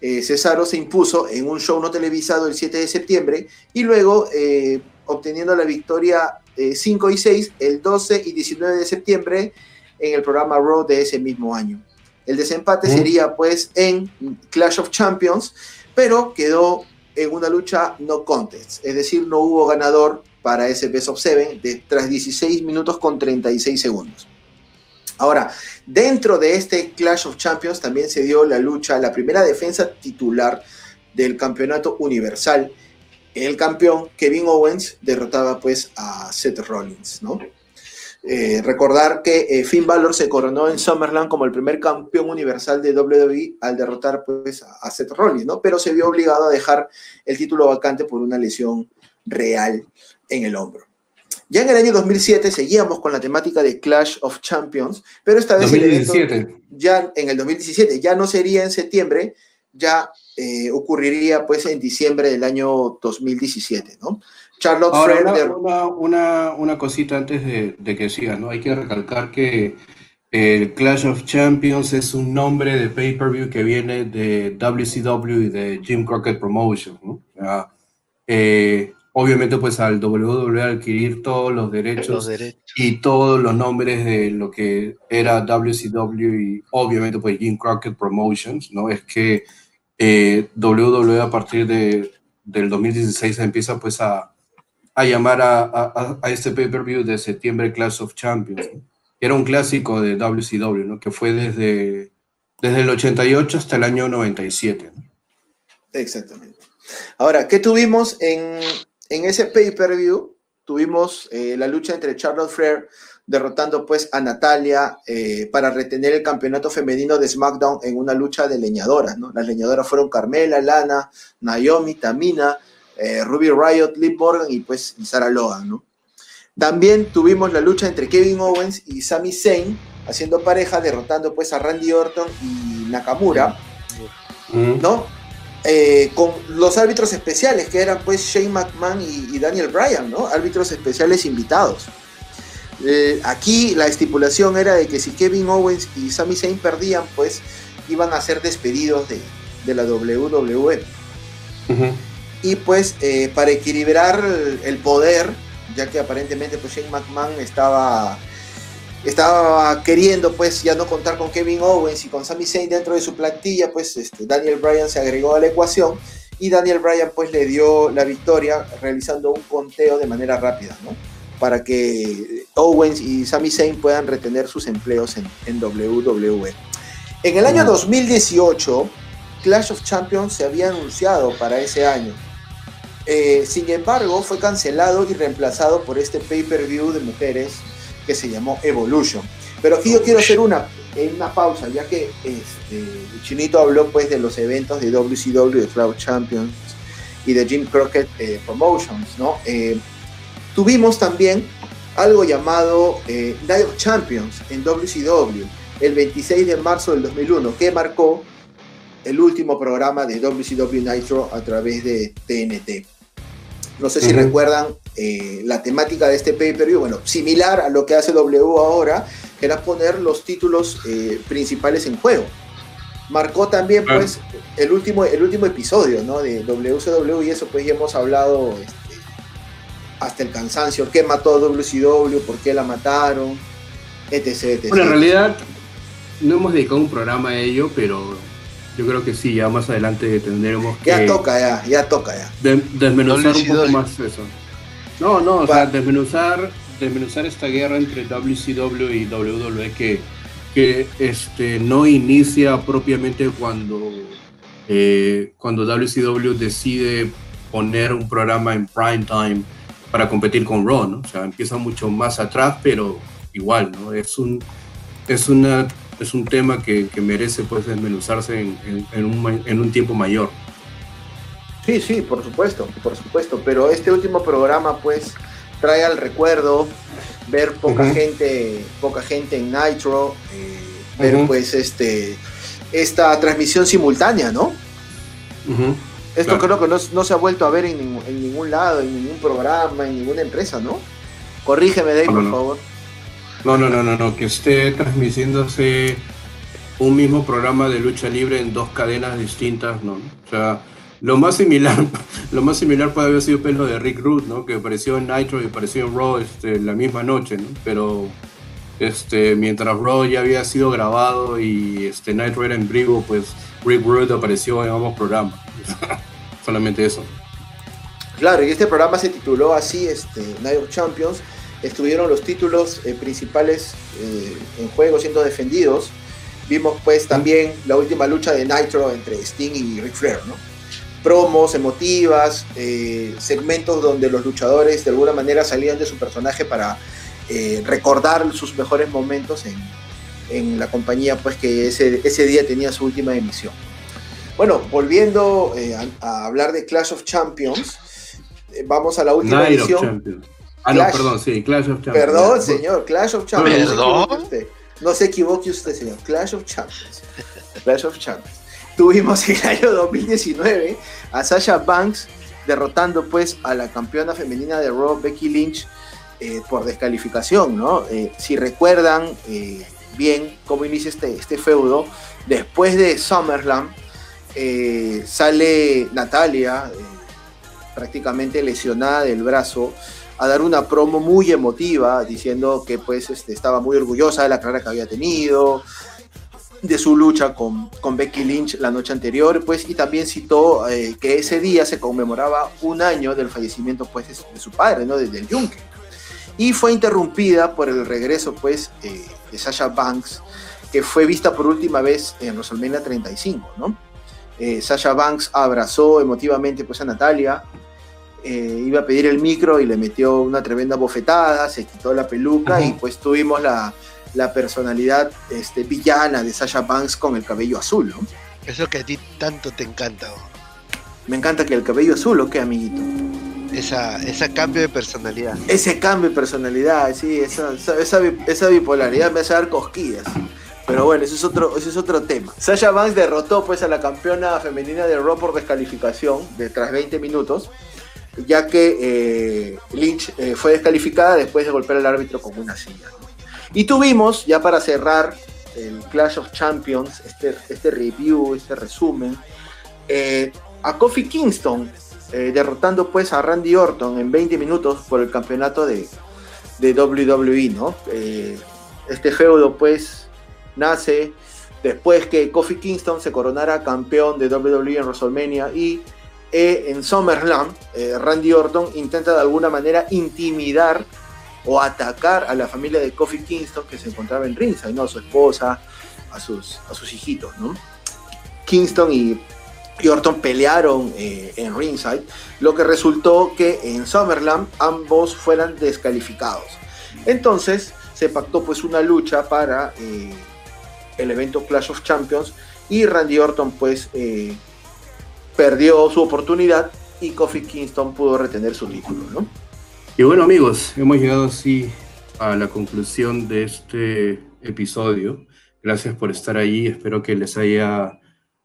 eh, Cesaro se impuso en un show no televisado el 7 de septiembre y luego eh, obteniendo la victoria 5 y 6 el 12 y 19 de septiembre en el programa Raw de ese mismo año. El desempate sería pues en Clash of Champions, pero quedó en una lucha no contest, es decir, no hubo ganador para ese Best of Seven de, tras 16 minutos con 36 segundos. Ahora, dentro de este Clash of Champions también se dio la lucha, la primera defensa titular del campeonato universal. El campeón Kevin Owens derrotaba pues a Seth Rollins. Eh, recordar que eh, Finn Balor se coronó en Summerland como el primer campeón universal de WWE al derrotar pues, a Seth Rollins, ¿no? Pero se vio obligado a dejar el título vacante por una lesión real en el hombro. Ya en el año 2007 seguíamos con la temática de Clash of Champions, pero esta vez 2017. ya en el 2017 ya no sería en septiembre, ya eh, ocurriría pues en diciembre del año 2017, ¿no? Charlotte una, una, cosita antes de, que siga, ¿no? Hay que recalcar que el Clash of Champions es un nombre de pay-per-view que viene de WCW y de Jim Crockett Promotion, ¿no? Eh, obviamente, pues al WWE adquirir todos los derechos, y todos los nombres de lo que era WCW y obviamente pues Jim Crockett Promotions, ¿no? Es que eh, WWE a partir de, del 2016 empieza pues a a llamar a, este pay-per-view de septiembre Clash of Champions, era un clásico de WCW, ¿no? que fue desde, desde el 88 hasta el año 97. Exactamente. Ahora, ¿qué tuvimos en, ese pay-per-view? Tuvimos eh, la lucha entre Charlotte Flair derrotando pues a Natalia eh, para retener el campeonato femenino de SmackDown en una lucha de leñadoras, ¿no? Las leñadoras fueron Carmela, Lana, Naomi, Tamina, eh, Ruby Riot, Liv Morgan y pues Sarah Logan, ¿no? También tuvimos la lucha entre Kevin Owens y Sami Zayn, haciendo pareja, derrotando pues a Randy Orton y Nakamura, ¿no? Eh, con los árbitros especiales, que eran pues Shane McMahon y, Daniel Bryan, ¿no? Árbitros especiales invitados. Eh, aquí la estipulación era de que si Kevin Owens y Sami Zayn perdían, pues iban a ser despedidos de, la WWE. Y pues eh, para equilibrar el, poder, ya que aparentemente pues Shane McMahon estaba estaba queriendo pues ya no contar con Kevin Owens y con Sami Zayn dentro de su plantilla, pues este, Daniel Bryan se agregó a la ecuación y Daniel Bryan pues le dio la victoria realizando un conteo de manera rápida, ¿no? Para que Owens y Sami Zayn puedan retener sus empleos en, WWE. En el año 2018, Clash of Champions se había anunciado para ese año. Eh, sin embargo, fue cancelado y reemplazado por este pay-per-view de mujeres que se llamó Evolution. Pero aquí yo quiero hacer una, una pausa, ya que este, Chinito habló pues de los eventos de WCW, de Cloud Champions y de Jim Crockett eh, Promotions, ¿no? Eh, tuvimos también algo llamado eh, Night of Champions en WCW el 26 de marzo del 2001, que marcó el último programa de WCW Nitro a través de TNT. No sé si recuerdan eh, la temática de este pay-per-view, bueno, similar a lo que hace W ahora, que era poner los títulos eh, principales en juego. Marcó también, pues, el último, el último episodio, ¿no? De WCW y eso, pues, ya hemos hablado este, hasta el cansancio, qué mató a WCW, por qué la mataron, etc, Bueno, en realidad, no hemos dedicado un programa a ello, pero yo creo que sí, ya más adelante tendremos que. Ya toca, ya, ya toca, ya. desmenuzar un poco más eso. No, no, o sea, desmenuzar, desmenuzar esta guerra entre WCW y WWE que, que este, no inicia propiamente cuando, eh, cuando WCW decide poner un programa en prime time para competir con Raw, ¿no? O sea, empieza mucho más atrás, pero igual, ¿no? Es un, es una es un tema que, merece pues desmenuzarse en, un, tiempo mayor. Sí, sí, por supuesto, por supuesto, pero este último programa pues trae al recuerdo ver poca gente, poca gente en Nitro, eh, ver pues este esta transmisión simultánea, ¿no? Esto creo que no, se ha vuelto a ver en, ningún lado, en ningún programa, en ninguna empresa, ¿no? Corrígeme, Dave, por favor. No, no, no, no, no, que esté transmitiéndose un mismo programa de lucha libre en dos cadenas distintas, ¿no? O sea, lo más similar, <laughs> lo más similar puede haber sido pelo de Rick Root, ¿no? Que apareció en Nitro y apareció en Raw este, la misma noche, ¿no? Pero este, mientras Raw ya había sido grabado y este, Nitro era en vivo, pues Rick Root apareció en ambos programas. <laughs> Solamente eso. Claro, y este programa se tituló así, este, Night of Champions, estuvieron los títulos eh, principales eh, en juego siendo defendidos. Vimos pues también la última lucha de Nitro entre Sting y Ric Flair, ¿no? Promos emotivas, eh, segmentos donde los luchadores de alguna manera salían de su personaje para recordar sus mejores momentos en, en, la compañía pues que ese, ese día tenía su última emisión. Bueno, volviendo a, hablar de Clash of Champions, vamos a la última edición. Ah, no, perdón, sí, Clash of Champions. Perdón, señor, Clash of Champions. ¿Perdón? No se equivoque usted, señor. Clash of Champions. Clash of Champions. Tuvimos <laughs> en el año 2019 a Sasha Banks derrotando pues a la campeona femenina de Raw, Becky Lynch, eh, por descalificación, ¿no? Eh, si recuerdan eh, bien cómo inicia este, este feudo, después de SummerSlam sale Natalia prácticamente lesionada del brazo a dar una promo muy emotiva, diciendo que pues este, estaba muy orgullosa de la carrera que había tenido, de su lucha con, con Becky Lynch la noche anterior, pues, y también citó eh, que ese día se conmemoraba un año del fallecimiento pues, de, su padre, ¿no? Desde el yunque. Y fue interrumpida por el regreso pues, eh, de Sasha Banks, que fue vista por última vez en WrestleMania 35, ¿no? Eh, Sasha Banks abrazó emotivamente pues, a Natalia, iba a pedir el micro y le metió una tremenda bofetada, se quitó la peluca y pues tuvimos la, personalidad este, villana de Sasha Banks con el cabello azul, ¿no? Eso que a ti tanto te encanta. Me encanta que el cabello azul, ¿o qué, amiguito? Esa, ese cambio de personalidad. Ese cambio de personalidad, sí, esa, esa, bipolaridad me hace dar cosquillas. Pero bueno, ese es otro, ese es otro tema. Sasha Banks derrotó pues a la campeona femenina de Raw por descalificación de tras 20 minutos, ya que eh, Lynch eh, fue descalificada después de golpear al árbitro con una silla. Y tuvimos, ya para cerrar el Clash of Champions, este, este review, este resumen, eh, a Kofi Kingston, derrotando pues a Randy Orton en 20 minutos por el campeonato de, de WWE, ¿no? este feudo pues nace después que Kofi Kingston se coronara campeón de WWE en WrestleMania y eh, en SummerSlam eh, Randy Orton intenta de alguna manera intimidar o atacar a la familia de Kofi Kingston que se encontraba en ringside, ¿no? a su esposa, a sus, a sus hijitos. ¿no? Kingston y, Orton pelearon eh, en ringside, lo que resultó que en SummerSlam ambos fueran descalificados. Entonces se pactó pues una lucha para el evento Clash of Champions y Randy Orton pues eh, perdió su oportunidad y Kofi Kingston pudo retener su título, ¿no? Y bueno amigos, hemos llegado así a la conclusión de este episodio. Gracias por estar ahí, espero que les haya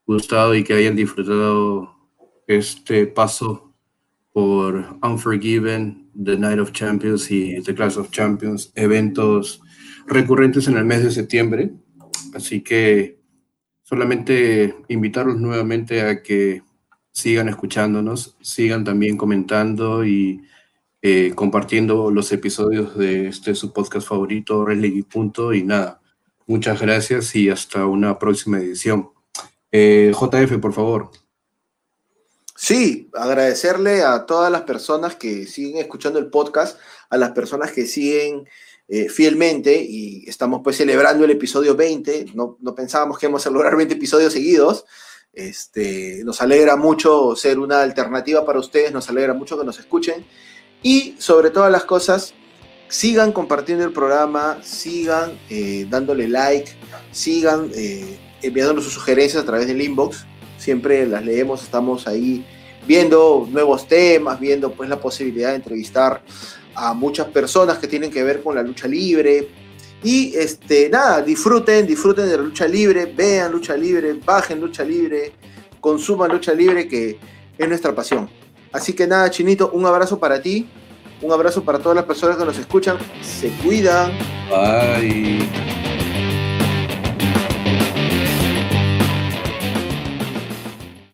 gustado y que hayan disfrutado este paso por Unforgiven, The Night of Champions y The Clash of Champions, eventos recurrentes en el mes de septiembre. Así que solamente invitarlos nuevamente a que sigan escuchándonos, sigan también comentando y eh, compartiendo los episodios de este su podcast favorito, Wrestling Punto. Y nada, muchas gracias y hasta una próxima edición. Eh, JF, por favor. Sí, agradecerle a todas las personas que siguen escuchando el podcast, a las personas que siguen eh, fielmente y estamos pues celebrando el episodio 20. No, no pensábamos que íbamos a lograr 20 episodios seguidos. Este, nos alegra mucho ser una alternativa para ustedes, nos alegra mucho que nos escuchen y sobre todas las cosas, sigan compartiendo el programa, sigan eh, dándole like, sigan eh, enviándonos sus sugerencias a través del inbox. Siempre las leemos, estamos ahí viendo nuevos temas, viendo pues la posibilidad de entrevistar a muchas personas que tienen que ver con la lucha libre. Y este, nada, disfruten, disfruten de la lucha libre, vean lucha libre, bajen lucha libre, consuman lucha libre, que es nuestra pasión. Así que nada, Chinito, un abrazo para ti, un abrazo para todas las personas que nos escuchan. Se cuidan. Bye.